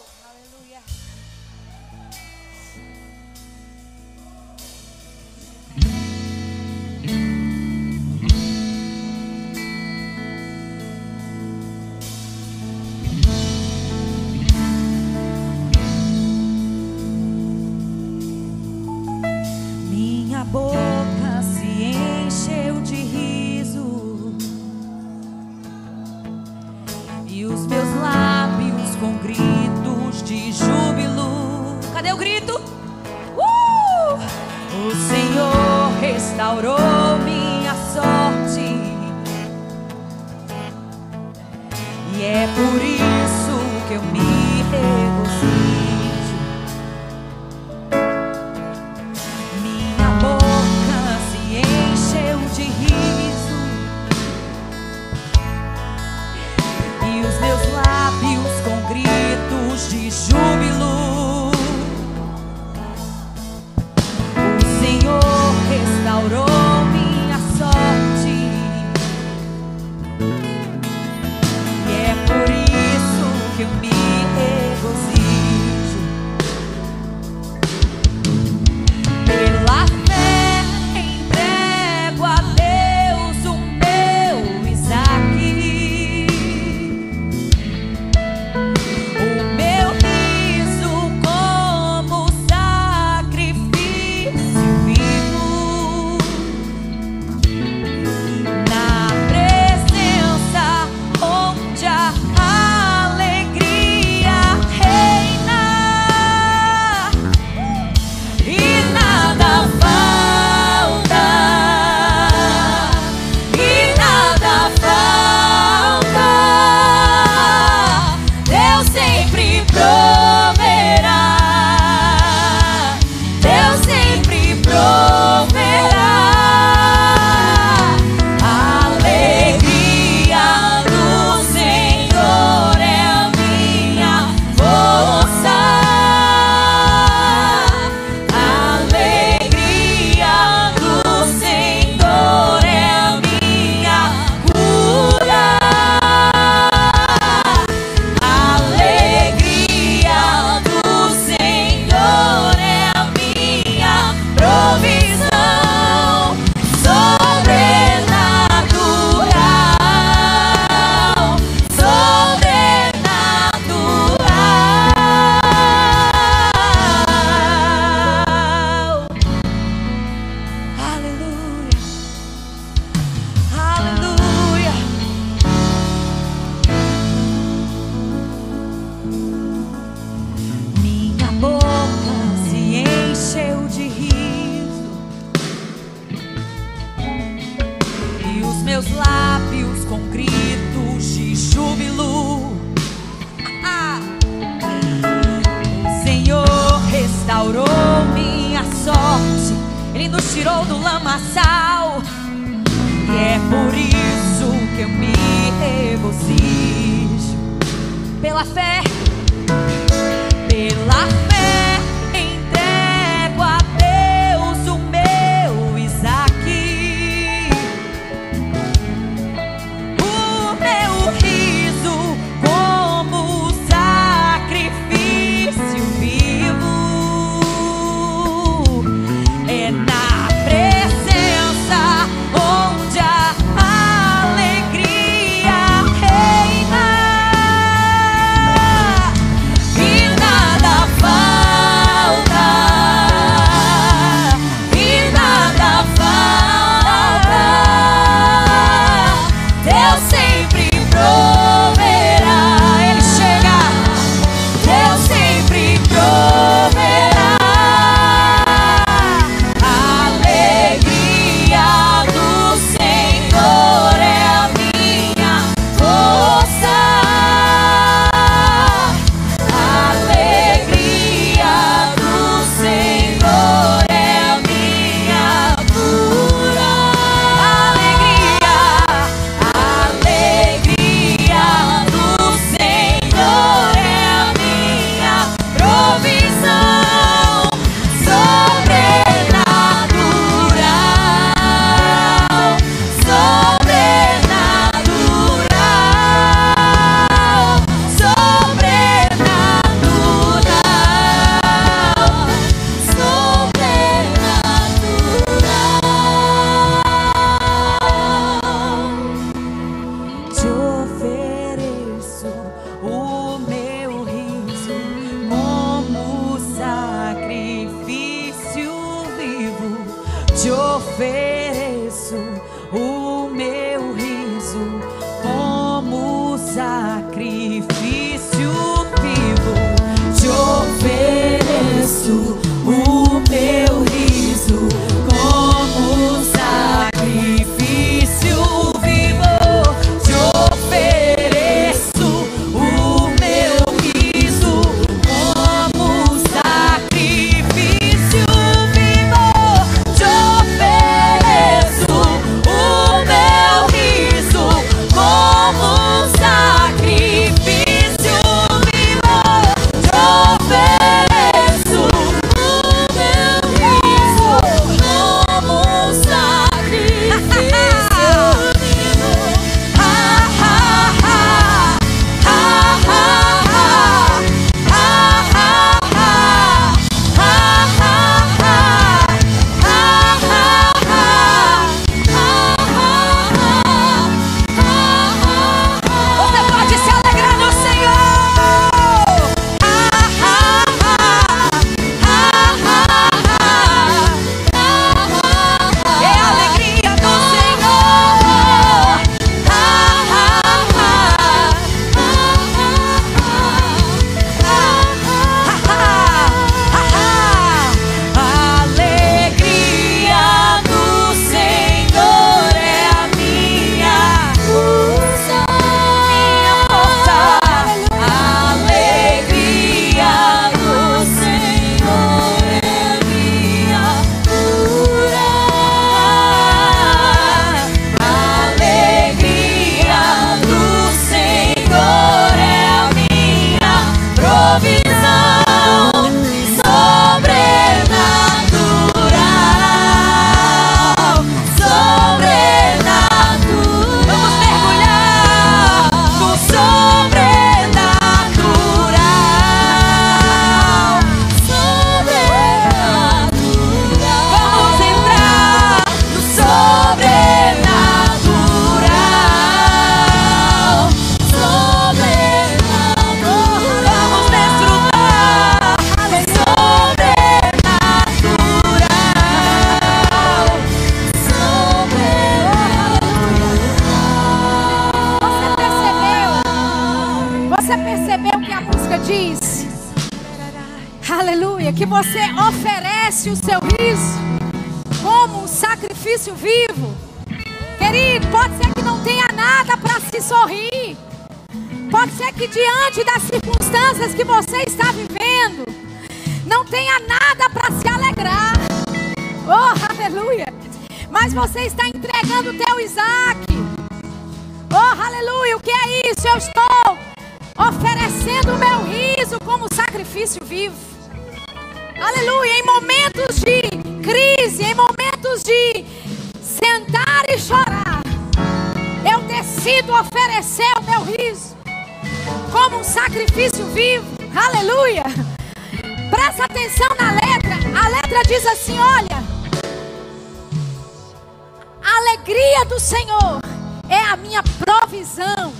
provisão,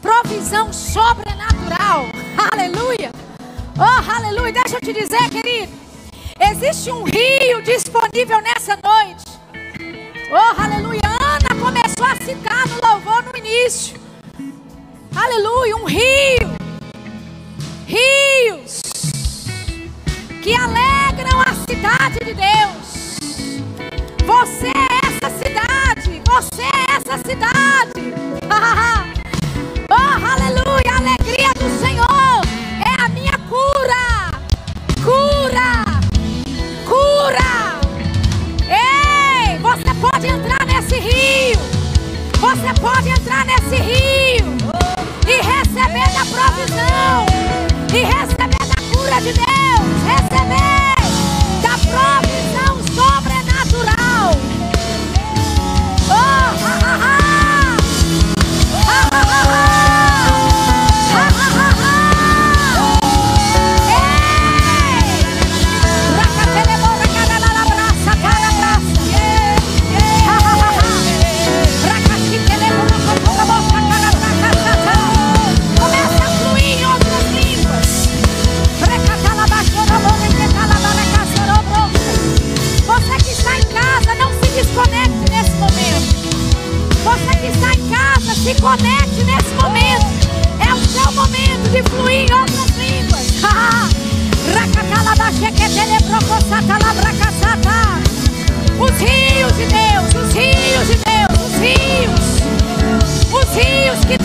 provisão sobrenatural. Aleluia! Oh, aleluia! Deixa eu te dizer, querido, existe um rio disponível nessa noite. Oh, aleluia! Ana começou a citar no louvor no início. Aleluia! Um rio, rios que alegram a cidade de Deus. Você é essa cidade, você essa cidade. oh, aleluia! A alegria do Senhor é a minha cura. Cura! Cura! Ei, você pode entrar nesse rio. Você pode entrar nesse rio e receber da provisão e receber da cura de Deus. Receber da provisão. Os rios de Deus, os rios de Deus, os rios, os rios que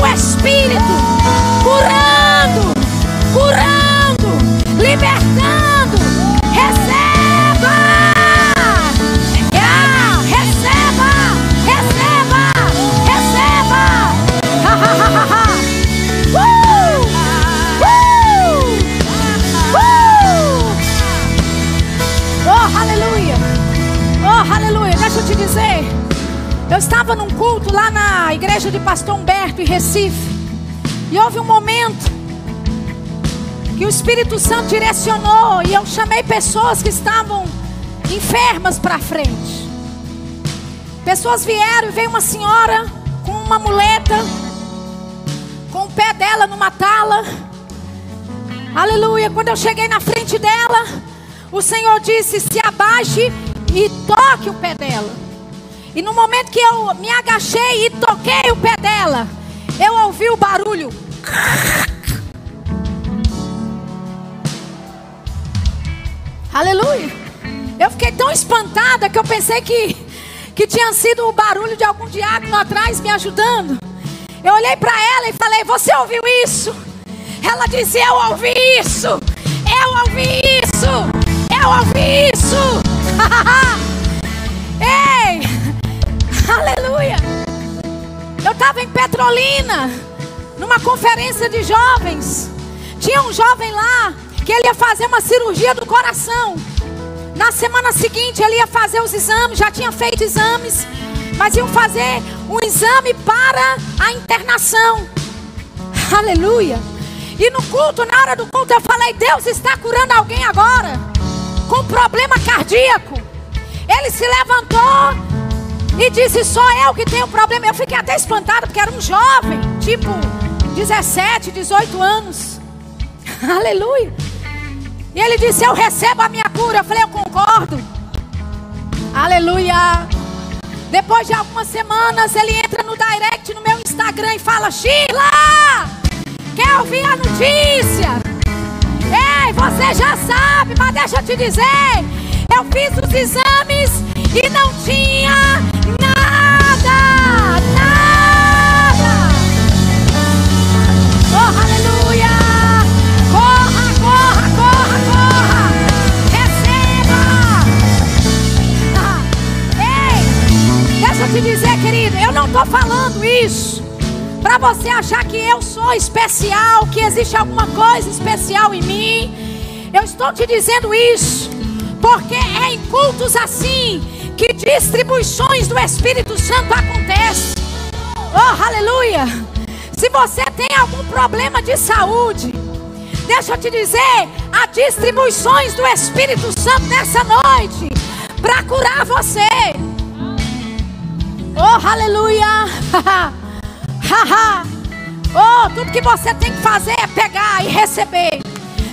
do Espírito. Curando, curando, libertando. Estava num culto lá na igreja de Pastor Humberto, em Recife. E houve um momento que o Espírito Santo direcionou. E eu chamei pessoas que estavam enfermas para frente. Pessoas vieram e veio uma senhora com uma muleta, com o pé dela numa tala. Aleluia. Quando eu cheguei na frente dela, o Senhor disse: se abaixe e toque o pé dela. E no momento que eu me agachei e toquei o pé dela, eu ouvi o barulho. Aleluia. Eu fiquei tão espantada que eu pensei que, que tinha sido o barulho de algum diácono atrás me ajudando. Eu olhei para ela e falei: Você ouviu isso? Ela disse: Eu ouvi isso. Eu ouvi isso. Eu ouvi isso. [LAUGHS] estava em Petrolina, numa conferência de jovens. Tinha um jovem lá que ele ia fazer uma cirurgia do coração. Na semana seguinte ele ia fazer os exames, já tinha feito exames, mas iam fazer um exame para a internação. Aleluia! E no culto, na hora do culto, eu falei: Deus está curando alguém agora com problema cardíaco. Ele se levantou e disse: Só eu que tenho problema. Eu fiquei até espantada porque era um jovem, tipo 17, 18 anos. [LAUGHS] Aleluia. E ele disse: Eu recebo a minha cura. Eu falei: Eu concordo. Aleluia. Depois de algumas semanas, ele entra no direct no meu Instagram e fala: Sheila, quer ouvir a notícia? Ei, você já sabe, mas deixa eu te dizer: eu fiz os exames e não tinha estou falando isso para você achar que eu sou especial, que existe alguma coisa especial em mim. Eu estou te dizendo isso porque é em cultos assim que distribuições do Espírito Santo acontecem. Oh, aleluia! Se você tem algum problema de saúde, deixa eu te dizer, há distribuições do Espírito Santo nessa noite para curar você. Oh, aleluia! [LAUGHS] oh, tudo que você tem que fazer é pegar e receber.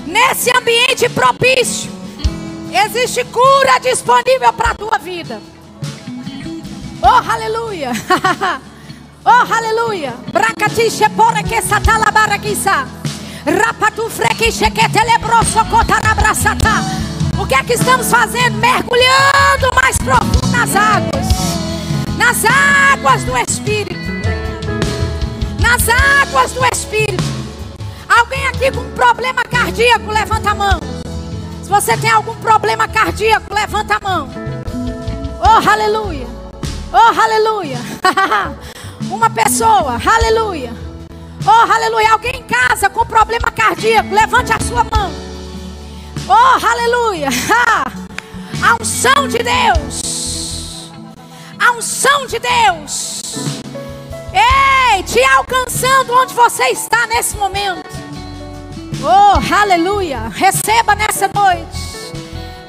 Nesse ambiente propício, existe cura disponível para a tua vida. Oh, aleluia! [LAUGHS] oh, aleluia! Bracatiche pora que satalabara quissa. Rapatu frequiche que telebroso cotarabrasata. O que é que estamos fazendo? Mergulhando mais profundo nas águas. Nas águas do Espírito. Nas águas do Espírito. Alguém aqui com problema cardíaco, levanta a mão. Se você tem algum problema cardíaco, levanta a mão. Oh, aleluia. Oh, aleluia. [LAUGHS] Uma pessoa, aleluia. Oh, aleluia. Alguém em casa com problema cardíaco, levante a sua mão. Oh, aleluia. [LAUGHS] A unção de Deus. A unção de Deus. Ei, te alcançando onde você está nesse momento. Oh, aleluia. Receba nessa noite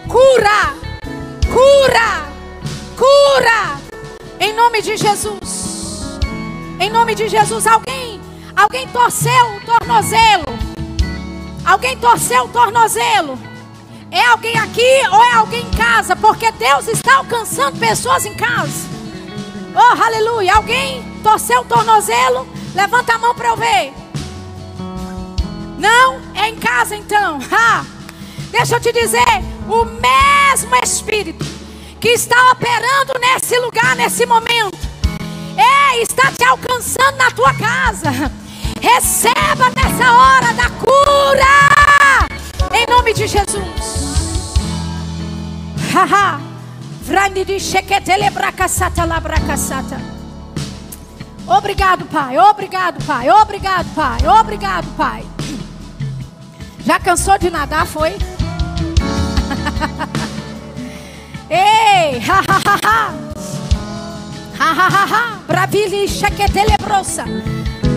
cura, Cura! Cura! Em nome de Jesus. Em nome de Jesus. Alguém, alguém torceu o tornozelo. Alguém torceu o tornozelo. É alguém aqui ou é alguém em casa? Porque Deus está alcançando pessoas em casa. Oh, aleluia. Alguém torceu o tornozelo? Levanta a mão para eu ver. Não? É em casa então. [LAUGHS] Ha. Deixa eu te dizer: o mesmo Espírito que está operando nesse lugar, nesse momento, é, está te alcançando na tua casa. [LAUGHS] Receba nessa hora da cura, em nome de Jesus. Haha. Obrigado, Pai. Obrigado, Pai. Obrigado, Pai. Obrigado, Pai. Já cansou de nadar, foi? [LAUGHS] Ei, ha ha ha ha. Ha ha ha.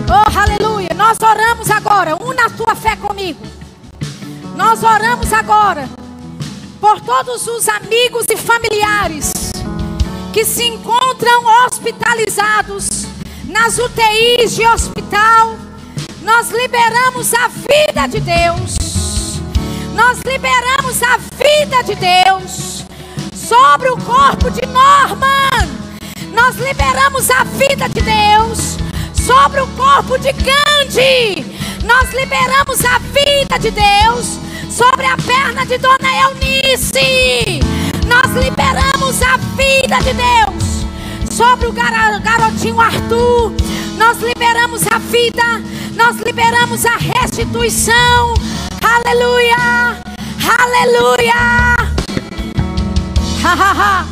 Oh, aleluia. Nós oramos agora. Una a tua fé comigo. Nós oramos agora por todos os amigos e familiares que se encontram hospitalizados nas UTIs de hospital. Nós liberamos a vida de Deus. Nós liberamos a vida de Deus sobre o corpo de Norman. Nós liberamos a vida de Deus sobre o corpo de Gandhi. Nós liberamos a vida de Deus sobre a perna de Dona Eunice. Nós liberamos a vida de Deus sobre o garotinho Arthur. Nós liberamos a vida, nós liberamos a restituição. Aleluia! Aleluia! Ha ha ha!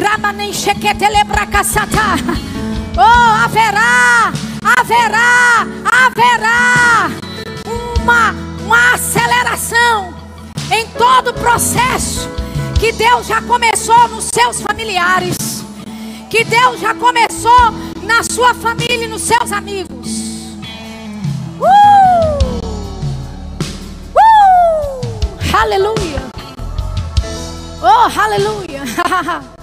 Ramanem chequetelebracasata. Oh, haverá, haverá, haverá uma, uma aceleração em todo o processo que Deus já começou nos seus familiares, que Deus já começou na sua família e nos seus amigos. Uh! Uh! Aleluia! Oh, aleluia! [LAUGHS]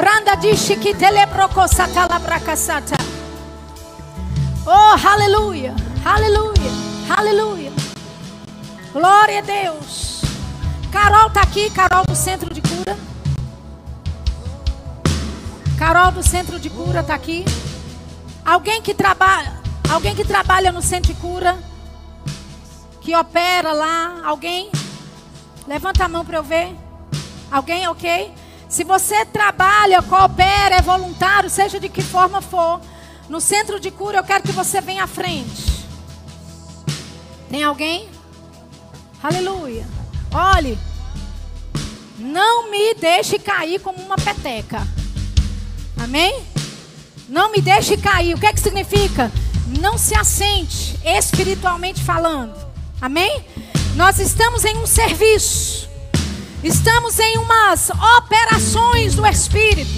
Branda diz que telebrocosata labracasata. Oh, aleluia! Aleluia! Aleluia! Glória a Deus! Carol está aqui, Carol do Centro de Cura. Carol do Centro de Cura está aqui. Alguém que trabalha, alguém que trabalha no Centro de Cura, que opera lá, alguém? Levanta a mão para eu ver. Alguém, ok? Se você trabalha, coopera, é voluntário, seja de que forma for, no centro de cura, eu quero que você venha à frente. Tem alguém? Aleluia. Olhe, não me deixe cair como uma peteca. Amém? Não me deixe cair. O que é que significa? Não se assente, espiritualmente falando. Amém? Nós estamos em um serviço. Estamos em umas operações do Espírito.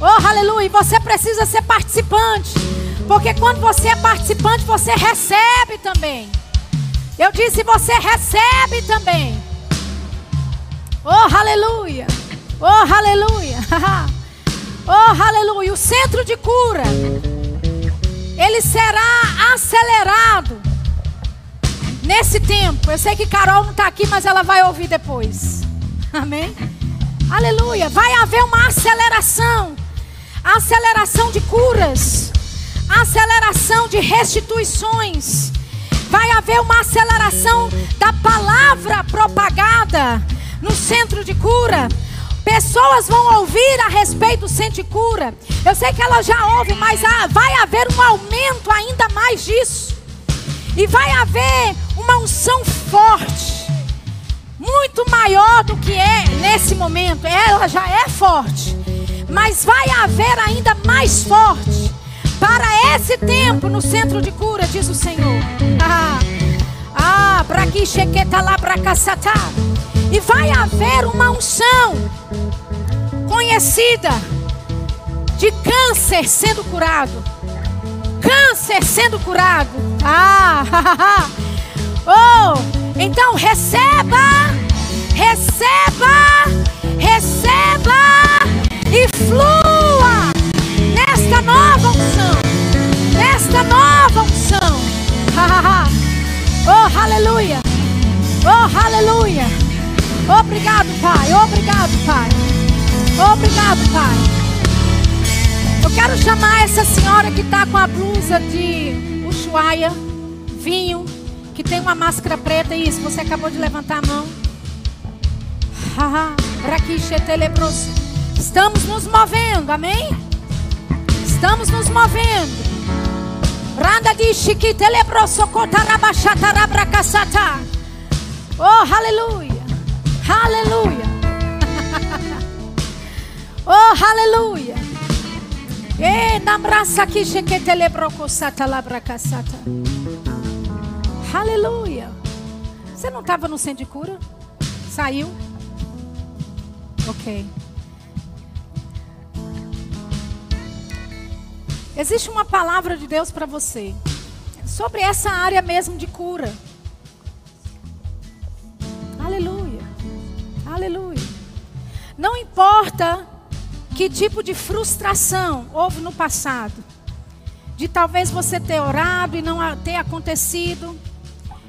Oh, aleluia. Você precisa ser participante. Porque quando você é participante, você recebe também. Eu disse: você recebe também. Oh, aleluia. Oh, aleluia. [LAUGHS] oh, aleluia. O centro de cura. Ele será acelerado nesse tempo. Eu sei que Carol não está aqui, mas ela vai ouvir depois. Amém? Aleluia. Vai haver uma aceleração aceleração de curas, aceleração de restituições vai haver uma aceleração da palavra propagada no centro de cura. Pessoas vão ouvir a respeito do centro de cura. Eu sei que elas já ouvem, mas vai haver um aumento ainda mais disso. E vai haver uma unção forte, muito maior do que é nesse momento. Ela já é forte, mas vai haver ainda mais forte para esse tempo no centro de cura, diz o Senhor. [LAUGHS] Ah, ah para que chequeta lá para caçatá. E vai haver uma unção conhecida de câncer sendo curado. Câncer sendo curado. Ah, [LAUGHS] oh, então receba, receba, receba e flua nesta nova unção, nesta nova unção. oh, aleluia! Oh, aleluia! Obrigado, Pai. Obrigado, Pai. Obrigado, Pai. Eu quero chamar essa senhora que está com a blusa de Ushuaia, vinho, que tem uma máscara preta. Isso, você acabou de levantar a mão. Estamos nos movendo, amém? Estamos nos movendo. Randa de Oh, aleluia. Aleluia. [LAUGHS] oh, aleluia. E namrasa aqui chequetelebrocosata labracasata. Aleluia. Você não estava no centro de cura? Saiu? Ok. Existe uma palavra de Deus para você sobre essa área mesmo de cura. Aleluia. Aleluia. Não importa que tipo de frustração houve no passado, de talvez você ter orado e não ter acontecido,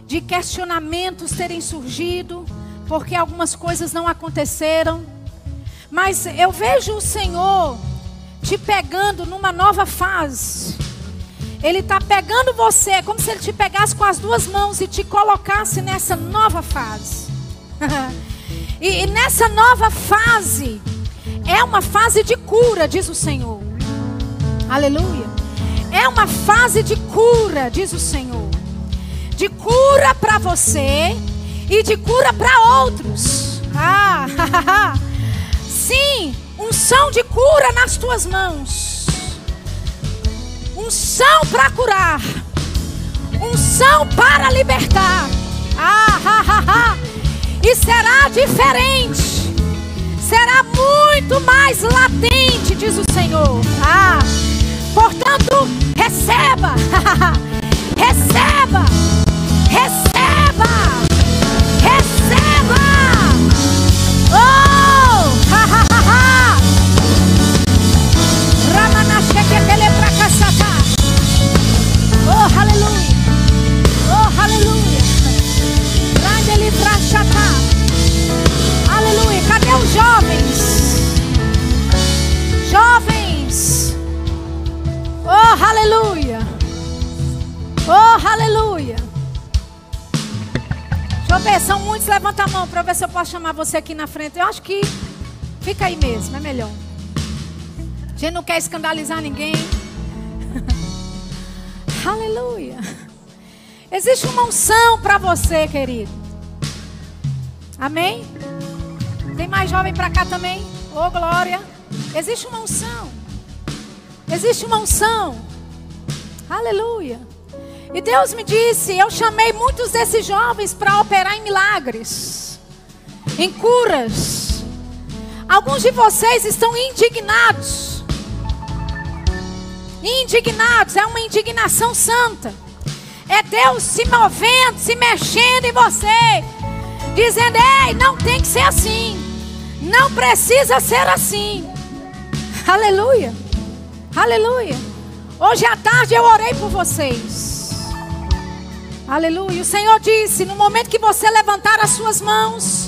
de questionamentos terem surgido, porque algumas coisas não aconteceram. Mas eu vejo o Senhor te pegando numa nova fase. Ele está pegando você, é como se ele te pegasse com as duas mãos e te colocasse nessa nova fase. [LAUGHS] e, e nessa nova fase, é uma fase de cura, diz o Senhor. Aleluia. É uma fase de cura, diz o Senhor. De cura para você e de cura para outros. Ah, [LAUGHS] Sim, unção de cura nas tuas mãos. Unção para curar. Unção para libertar. Ah, ah, ah, ah. E será diferente. Será muito mais latente, diz o Senhor. Ah, portanto, receba. [LAUGHS] receba. Receba. Chamar você aqui na frente. Eu acho que fica aí mesmo, é melhor. A gente não quer escandalizar ninguém. [LAUGHS] Aleluia. Existe uma unção para você, querido. Amém? Tem mais jovem para cá também? Ô, oh, glória. Existe uma unção. Existe uma unção. Aleluia. E Deus me disse: Eu chamei muitos desses jovens para operar em milagres, em curas. Alguns de vocês estão indignados indignados, é uma indignação santa. É Deus se movendo, se mexendo em você, dizendo: Ei, não tem que ser assim, não precisa ser assim. Aleluia, aleluia. Hoje à tarde eu orei por vocês. Aleluia. O Senhor disse: no momento que você levantar as suas mãos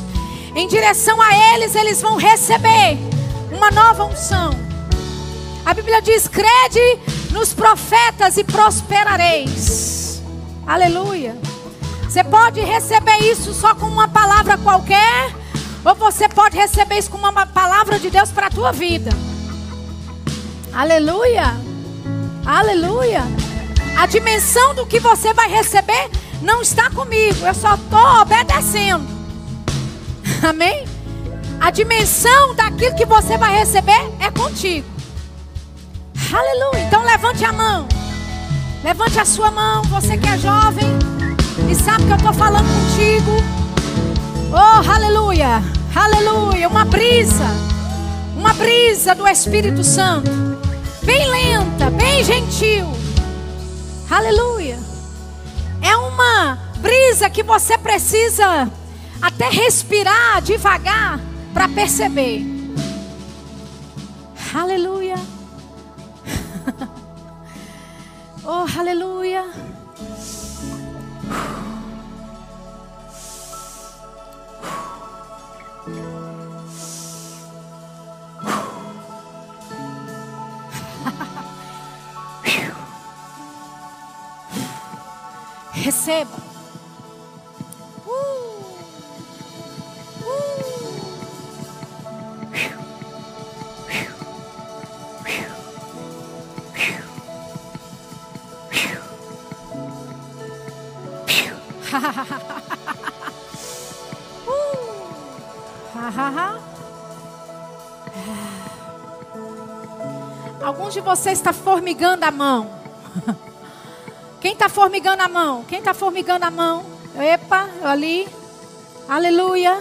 em direção a eles, eles vão receber uma nova unção. A Bíblia diz: crede nos profetas e prosperareis. Aleluia. Você pode receber isso só com uma palavra qualquer, ou você pode receber isso com uma palavra de Deus para a tua vida. Aleluia. Aleluia. A dimensão do que você vai receber não está comigo, eu só estou obedecendo. Amém? A dimensão daquilo que você vai receber é contigo. Aleluia. Então levante a mão. Levante a sua mão. Você que é jovem e sabe que eu estou falando contigo. Oh, aleluia. Aleluia. Uma brisa. Uma brisa do Espírito Santo. Bem lenta, bem gentil. Aleluia. É uma brisa que você precisa até respirar devagar para perceber. Aleluia. [LAUGHS] Oh, aleluia. [LAUGHS] Receba. [LAUGHS] Alguns de vocês estão [LAUGHS] formigando a mão. Quem está formigando a mão? Quem está formigando a mão? Epa, ali. Aleluia.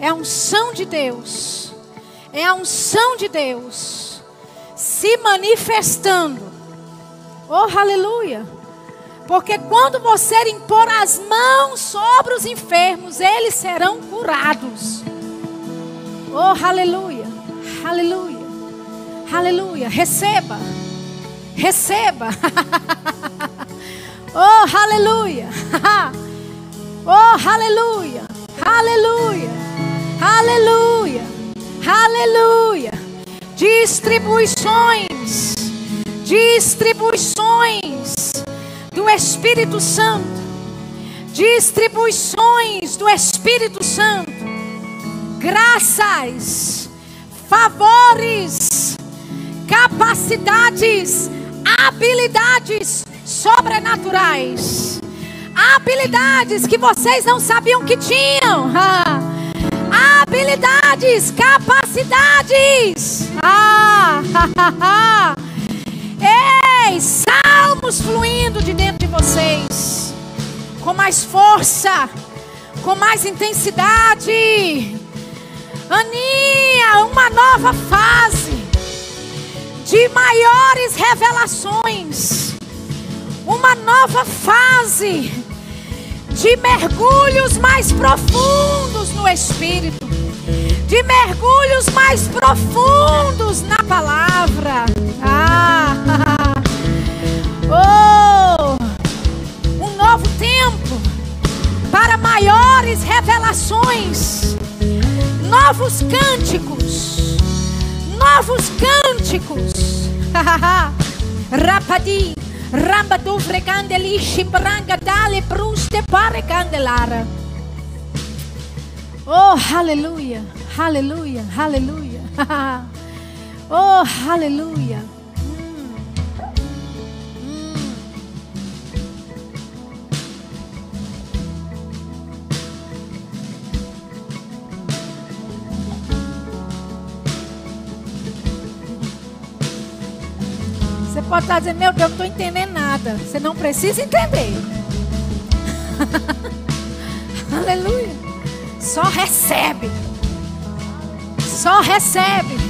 É a unção de Deus. É a unção de Deus se manifestando. Oh, aleluia. Porque quando você impor as mãos sobre os enfermos, eles serão curados. Oh, aleluia. Aleluia. Aleluia. Receba. Receba. [LAUGHS] oh, aleluia. [LAUGHS] oh, aleluia. Aleluia. Aleluia. Aleluia. Distribuições. Distribuições do Espírito Santo. Distribuições do Espírito Santo. Graças, favores, capacidades, habilidades sobrenaturais. Habilidades que vocês não sabiam que tinham. [LAUGHS] Habilidades, capacidades. [LAUGHS] Ah, Ei, salmos fluindo de dentro de vocês. Com mais força, com mais intensidade. Aninha, uma nova fase de maiores revelações, uma nova fase de mergulhos mais profundos no Espírito, de mergulhos mais profundos na palavra. [LAUGHS] Oh, um novo tempo para maiores revelações, novos cânticos novos cânticos. [LAUGHS] Rapadi, ramba tu frecandeli, chibranga dale pruste pare candelara. Oh, aleluia, aleluia, aleluia. [LAUGHS] oh, aleluia. Pode estar dizendo, meu Deus, não estou entendendo nada. Você não precisa entender. [LAUGHS] Aleluia. Só recebe. Só recebe.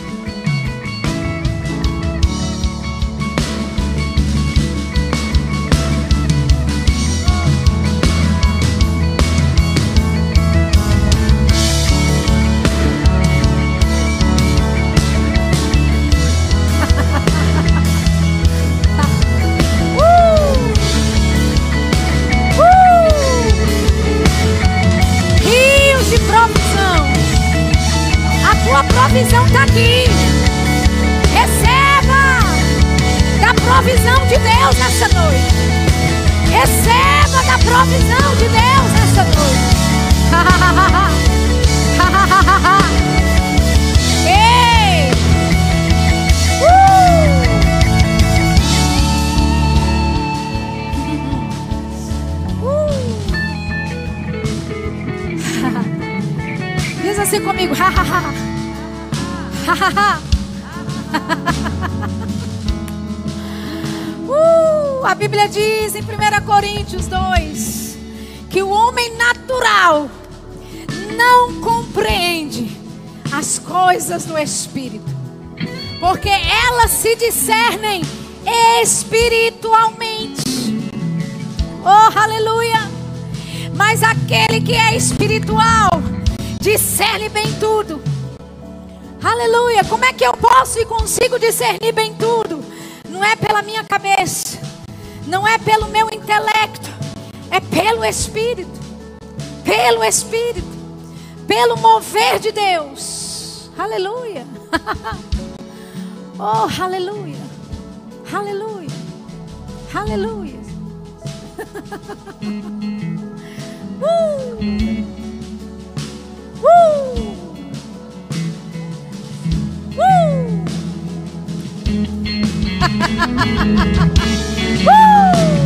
Uh, a Bíblia diz em 1 Coríntios 2 que o homem natural não compreende as coisas do Espírito, porque elas se discernem espiritualmente. Oh, aleluia! Mas aquele que é espiritual discerne bem tudo. Aleluia. Como é que eu posso e consigo discernir bem tudo? Não é pela minha cabeça, não é pelo meu intelecto, é pelo Espírito. Pelo Espírito, pelo mover de Deus. Aleluia. [LAUGHS] oh, aleluia. Aleluia. Aleluia. [LAUGHS] uh. Uh. Woo! [LAUGHS] Woo!